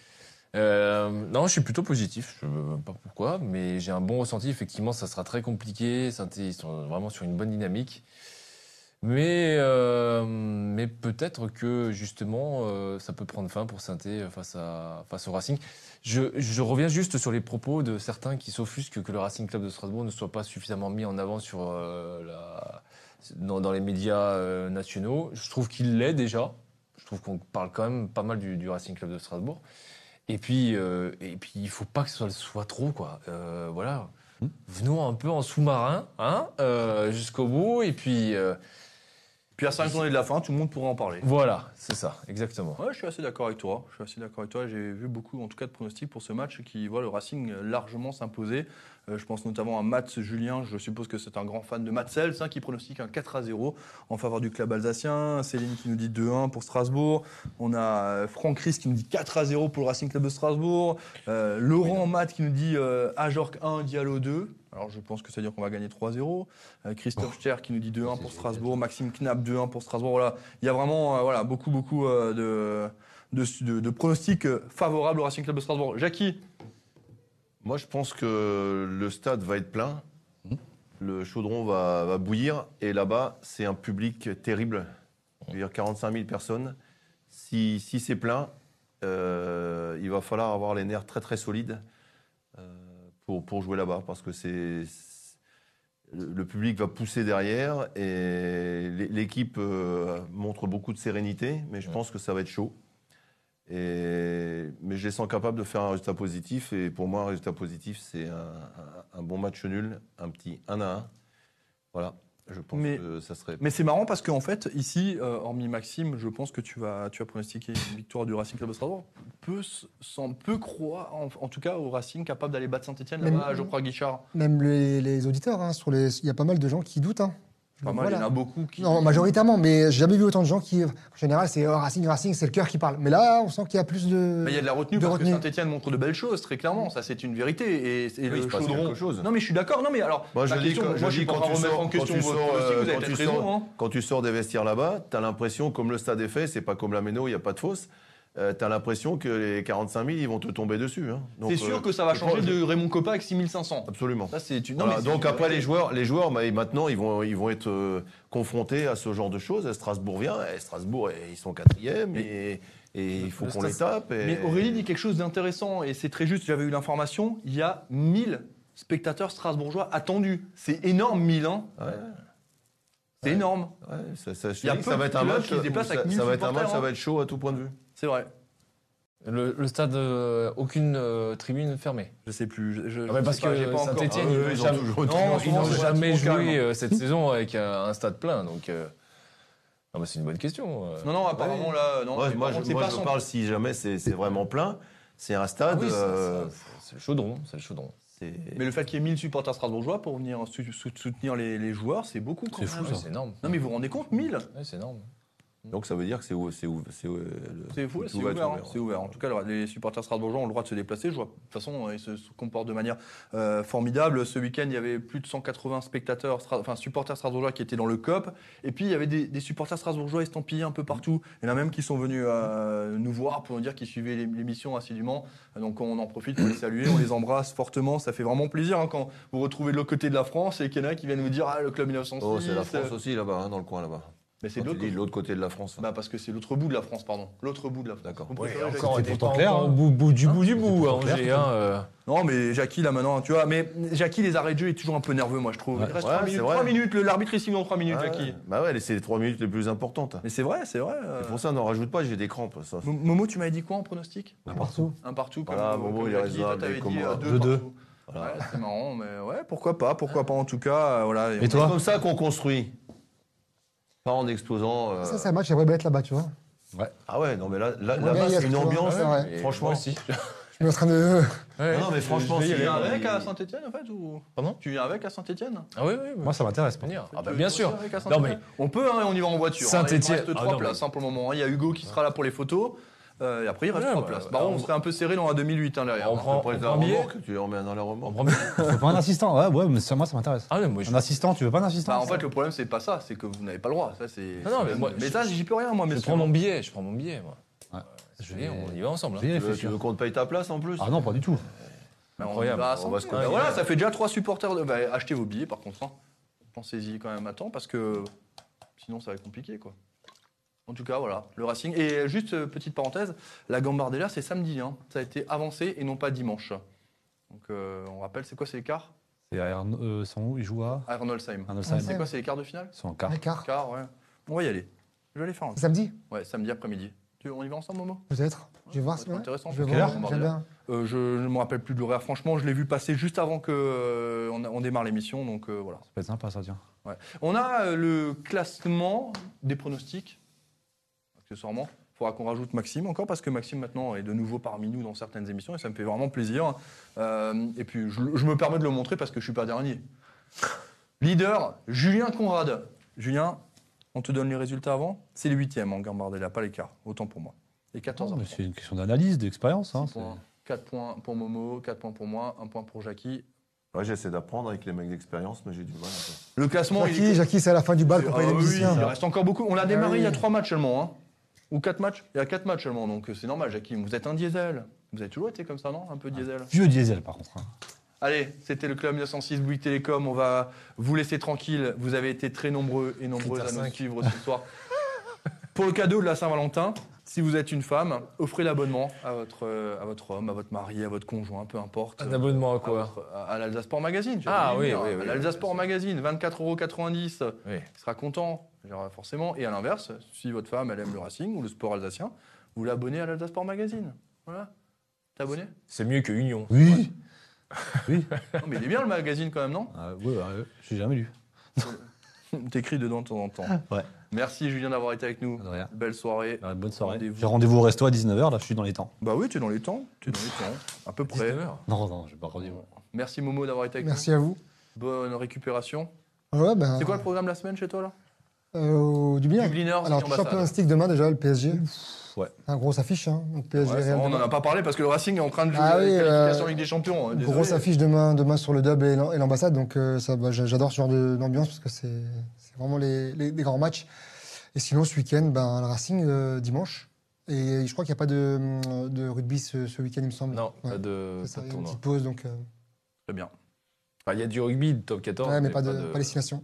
Euh, non, je suis plutôt positif. Je ne sais pas pourquoi, mais j'ai un bon ressenti. Effectivement, ça sera très compliqué. Synthé, ils sont vraiment sur une bonne dynamique. Mais, euh, mais peut-être que justement, euh, ça peut prendre fin pour Synthé face, à, face au Racing. Je, je reviens juste sur les propos de certains qui s'offusquent que le Racing Club de Strasbourg ne soit pas suffisamment mis en avant sur, euh, la, dans, dans les médias nationaux. Je trouve qu'il l'est déjà. Je trouve qu'on parle quand même pas mal du, du Racing Club de Strasbourg. Et puis, et puis, il faut pas que ce soit, soit trop, quoi. Voilà. Venons un peu en sous-marin, hein, jusqu'au bout. Et puis, Puis à 5 journées de la fin, tout le monde pourra en parler. voilà, c'est ça, exactement. Ouais, je suis assez d'accord avec toi. Je suis assez d'accord avec toi. J'ai vu beaucoup, en tout cas, de pronostics pour ce match qui voit le Racing largement s'imposer. Euh, je pense notamment à Mats Julien. Je suppose que c'est un grand fan de Matsels hein, qui pronostique un 4 à 0 en faveur du club alsacien. Céline qui nous dit 2-1 pour Strasbourg. On a euh, Franck Ries qui nous dit 4 à 0 pour le Racing Club de Strasbourg. Euh, Laurent Matt qui nous dit Ajorc 1, Diallo 2. Alors je pense que ça veut dire qu'on va gagner 3-0. Euh, Christophe Cher qui nous dit 2-1 pour Strasbourg. Maxime Knapp 2-1 pour Strasbourg. Voilà. Il y a vraiment euh, voilà, beaucoup, beaucoup euh, de, de, de- de pronostics favorables au Racing Club de Strasbourg. Jackie? Moi, je pense que le stade va être plein. Le chaudron va, va bouillir. Et là-bas, c'est un public terrible. Je veux dire 45 000 personnes. Si, si c'est plein, euh, il va falloir avoir les nerfs très très solides euh, pour, pour jouer là-bas. Parce que c'est. Le public va pousser derrière et l'é- l'équipe euh, montre beaucoup de sérénité, mais je pense que ça va être chaud. Et, mais je les sens capables de faire un résultat positif. Et pour moi, un résultat positif, c'est un, un- un bon match nul, un petit 1 à 1. Voilà, je pense Mais- que ça serait. Mais c'est marrant parce qu'en fait, ici, euh, hormis Maxime, je pense que tu vas, tu as pronostiqué une victoire du Racing Club de Strasbourg. Peu, sans, peu croire, en, en tout cas, au Racing capable d'aller battre Saint-Etienne Même- là-bas à Geoffroy Guichard. Même les, les auditeurs, hein, sur les, il y a pas mal de gens qui doutent. Hein. Pas mal, Voilà. il y en a beaucoup qui. Non, majoritairement, mais j'ai jamais vu autant de gens qui. En général, c'est oh, Racing, Racing, c'est le cœur qui parle. Mais là, on sent qu'il y a plus de. Mais il y a de la retenue de parce retenue. que Saint-Etienne montre de belles choses, très clairement. Ça, c'est une vérité. Et, et Oui, le il se passe chaudron. chose. Non, mais je suis d'accord. Non, mais alors. Moi, je dis question, quand- moi, je dis tu sors- en question quand tu votre sors, pronostic, euh, vous avez quand peut-être tu raison. sors- hein. Quand tu sors des vestiaires là-bas, tu as l'impression, comme le stade est fait, c'est pas comme la Méno, il n'y a pas de fosse. Tu as l'impression que les 45 000, ils vont te tomber dessus. hein. Donc, C'est sûr euh, que ça va changer de Raymond Coppa avec 6500. Absolument. Ça, c'est une. non, Voilà, mais c'est donc une après les joueurs, les joueurs bah, maintenant ils vont, ils vont être euh, confrontés à ce genre de choses. Strasbourg vient, et Strasbourg eh, ils sont quatrième et, et il faut qu'on les tape. et- Mais Aurélie dit quelque chose d'intéressant et c'est très juste, j'avais eu l'information, il y a 1000 spectateurs strasbourgeois attendus. C'est énorme 1000 hein. Ouais, C'est Ouais. énorme, ouais, ça, ça, je te Il y a dis que peu ça va être un match. ça, 1000 ça va être un match, supporters, ça hein. va être chaud à tout point de vue. C'est vrai. Le, le stade, euh, aucune euh, tribune fermée. Je sais plus, je, je- Ah je ouais, parce sais pas, que Saint-Etienne, Ah, ils n'ont jamais, joué euh, cette saison avec un, un stade plein. Donc, euh, c'est une bonne question. euh. Non, non, apparemment là, non. Moi, mais moi, je, contre, c'est moi, pas je parle si jamais c'est vraiment plein. C'est un Ah stade. oui, euh, ça- c'est le chaudron, c'est le chaudron. Mais le fait qu'il y ait 1000 supporters strasbourgeois pour venir sou- sou- soutenir les, les joueurs, c'est beaucoup quand C'est fou, Ouais, c'est énorme. Non, mais vous vous rendez compte, 1000 Ouais, c'est énorme. Donc ça veut dire que c'est euh, le- C'est ouvert, hein, c'est ouvert. En tout cas, le- les supporters strasbourgeois ont le droit de se déplacer. Je vois, de toute façon, ils se, comportent de manière euh, formidable. Ce week-end, il y avait plus de 180 spectateurs, stra- enfin supporters strasbourgeois qui étaient dans le COP. Et puis, il y avait des, des supporters strasbourgeois estampillés un peu partout. Il y en a même qui sont venus euh, nous voir pour nous dire qu'ils suivaient l'é- l'émission assidûment. Donc, on en profite pour les saluer. On les embrasse fortement. Ça fait vraiment plaisir hein, quand vous retrouvez de l'autre côté de la France et qu'il y en a qui viennent vous dire Ah, le club 1906. Oh, c'est la France euh, aussi là-bas, hein, dans le coin là-bas. Mais c'est de l'autre côté de la France. Bah, parce que c'est l'autre bout de la France, pardon. L'autre bout de la France. D'accord. Vous Ouais, préférez, Jackie encore, on c'est n'est pourtant clair, hein. au bout, bout du bout du bout, pourtant hein, clair, Angers, tout ça. hein, euh. Non, mais Jackie, là maintenant, tu vois, mais Jackie, les arrêts de jeu est toujours un peu nerveux, moi, je trouve. Ouais. Il reste Ouais, 3 c'est minutes. vrai. Trois minutes, le- l'arbitre est signe dans 3 minutes, Ah Jackie. Bah ouais, c'est les trois minutes les plus importantes. Mais c'est vrai, c'est vrai. euh. C'est pour ça, n'en rajoute pas, j'ai des crampes. Ça. Momo, tu m'avais dit quoi en pronostic? Partout. Un partout, comme, Voilà, Momo, comme il est Jackie. Toi, raisonnable, t'avais et dit comme euh, deux Deux, deux. partout. Voilà. Ouais, c'est marrant, mais ouais, pourquoi pas, pourquoi pas en tout cas, euh, voilà. Et C'est toi comme ça qu'on construit. Pas en explosant. euh, Ça, c'est un match, j'aimerais bien être là-bas, tu vois. Ah ouais, non mais là, là, Ouais, là-bas, il y a c'est une ambiance. ouais, ouais. Et Franchement. moi aussi. Je suis en train de. Ouais, Non, mais je- franchement, je vais y si- Tu viens avec à Saint-Etienne, en fait ou... Pardon? Tu viens avec à Saint-Etienne Ah oui, oui. oui. Moi, ça m'intéresse. Ah bah bien sûr. Non, mais- On peut, hein, on y va en voiture. hein. Saint-Étienne- Il reste Ah trois non, places hein, pour le moment. Il y a Hugo qui sera là pour les photos. Euh, et après, il reste Ouais, trois bah, places. bah, Par contre, on- on serait un peu serré dans la 2008 hein, derrière. On prend, on prend billet. remorque, tu les emmènes dans la On remorque. prend un billet. Tu veux pas un assistant Ouais, ouais, mais ça, moi, ça m'intéresse. Ah non, moi je. Un assistant, tu veux pas un assistant Bah, en fait, le problème, c'est pas ça. C'est que vous n'avez pas le droit. Ça, c'est. Non, non, c'est- mais moi, mais ça, j'y peux rien, moi. Je prends mon billet, je prends mon billet, moi. Ouais. Je vais, on y va ensemble. hein. Tu veux, tu veux qu'on te paye ta place en plus Ah non, pas du tout. on Incroyable. va à On va se connaître. Bah, voilà, ça fait déjà trois supporters. de- bah, achetez vos billets, par contre. hein. Pensez-y quand même à temps, parce que sinon, ça va être compliqué, quoi. En tout cas, voilà, le Racing. Et juste, euh, petite parenthèse, la Gambardella, c'est samedi. hein. Ça a été avancé et non pas dimanche. Donc, euh, on rappelle, c'est quoi, c'est l'écart C'est Arno- euh, ils sont où Ils jouent à? Arnoldsheim. Arnoldsheim. C'est quoi, c'est les quarts de finale? Ils sont en quart. Un quart. Quart, ouais. On va y aller. Je vais aller faire un. Samedi, Ouais, samedi après-midi. Tu- On y va ensemble, Momo? Peut-être. Je vais voir. Ça va être intéressant. Je vais Quelle voir. heure J'aime bien. Euh, je ne me rappelle plus de l'horaire. Franchement, je l'ai vu passer juste avant que euh, on, démarre l'émission, donc euh, voilà. Ça peut être sympa, ça, tiens. On a euh, le classement des pronostics, accessoirement. Il faudra qu'on rajoute Maxime encore, parce que Maxime maintenant est de nouveau parmi nous dans certaines émissions, et ça me fait vraiment plaisir. Euh, et puis, je, je me permets de le montrer parce que je suis pas dernier. Leader, Julien Conrad. Julien, on te donne les résultats avant C'est les huitièmes en Gambardella, pas quarts. Autant pour moi. Les 14 Non, mais avant. c'est une question d'analyse, d'expérience. Hein, Six points. 4 points pour Momo, 4 points pour moi, 1 point pour Jackie. Ouais, j'essaie d'apprendre avec les mecs d'expérience, mais j'ai du mal. un peu. Le classement, il Jackie, c'est à la fin du bal pour Ah payer les musiciens. il reste encore beaucoup. On l'a Ah démarré oui. il y a trois matchs seulement. Hein. Ou quatre matchs Il y a quatre matchs seulement, donc euh, c'est normal, Jackie. Vous êtes un diesel. Vous avez toujours été comme ça, non? Un peu diesel. Vieux diesel, par contre. hein. Allez, c'était le Club 1906 Bouygues Télécom. On va vous laisser tranquille. Vous avez été très nombreux et nombreuses à nous 5. suivre ce soir. Pour le cadeau de la Saint-Valentin, si vous êtes une femme, offrez l'abonnement à votre, euh, à votre homme, à votre mari, à votre conjoint, peu importe. Un abonnement à À, quoi votre- à- à l'Alsace Sport Magazine. Ah oui, À L'Alsace oui, Sport. Magazine, 24,90 euros. Oui. Il sera content, forcément. Et à l'inverse, si votre femme, elle aime le Racing ou le sport alsacien, vous l'abonnez à l'Alsace Sport Magazine. Voilà. T'es abonné C'est mieux que Union. Oui. oui. Non, mais il est bien le magazine quand même, non? Ah, ouais, ouais, j'ai jamais lu. T'écris dedans de temps en temps. Ouais. Merci Julien d'avoir été avec nous. Belle soirée. Ouais, bonne soirée. Rendez-vous. J'ai rendez-vous au resto à 19h, là, je suis dans les temps. Bah oui, tu es dans les temps. Tu es dans les temps. À peu près. 19 heures. Non, non, je vais pas rendez-vous. Merci Momo d'avoir été avec Merci à vous. nous. Bonne récupération. Ouais, ben, C'est quoi le programme de la semaine chez toi là? Euh, au Dublin. Dubliners, Alors. Champions League demain déjà, le PSG. Ouais. Un gros affiche, hein. Donc, PSG Ouais, Real on n'en a pas parlé parce que le Racing est en train de jouer Ah la oui, qualification euh, Ligue des Champions. hein. Grosse affiche demain, demain sur le dub et l'am- et l'ambassade. Donc, euh, ça, bah, j'adore ce genre d'ambiance parce que c'est vraiment les, les- les grands matchs. Et sinon, ce week-end, ben, le Racing euh, dimanche. Et je crois qu'il n'y a pas de, de rugby ce, ce week-end, il me semble. Non, Ouais. pas de, ça, pas de une petite pause, donc. Très bien. Enfin, Il y a du rugby, top 14, ouais, mais pas de, pas destination.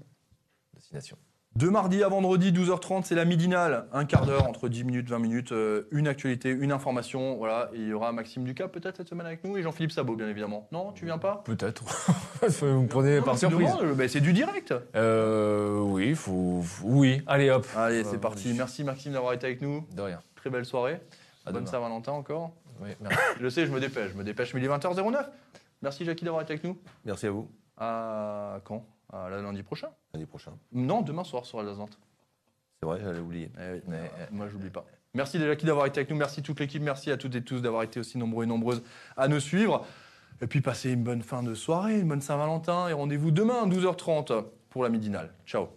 destination. De mardi à vendredi, 12h30, c'est la midinale. Un quart d'heure, entre 10 minutes, 20 minutes. euh, une actualité, une information. Voilà. Et il y aura Maxime Ducas peut-être cette semaine avec nous et Jean-Philippe Sabot, bien évidemment. Non, tu viens pas? Peut-être. Vous me prenez Non, par surprise. euh, bah, c'est du direct. Euh, oui, faut, faut- oui. Allez hop. Allez, Euh, c'est parti. oui. Merci Maxime d'avoir été avec nous. De rien. Très belle soirée. À Bonne. Saint-Valentin encore. Oui, merci. Je sais, je me dépêche. Je me dépêche, mais il est 20h09. Merci Jackie d'avoir été avec nous. Merci à vous. À quand? La lundi prochain L'année prochaine. Non, demain soir sur Alsace. C'est vrai, j'allais oublier. Eh oui, Mais, euh, moi, j'oublie pas. Merci Jackie d'avoir été avec nous. Merci toute l'équipe. Merci à toutes et tous d'avoir été aussi nombreux et nombreuses à nous suivre. Et puis, passez une bonne fin de soirée, une bonne Saint-Valentin. Et rendez-vous demain à 12h30 pour la midinale. Ciao.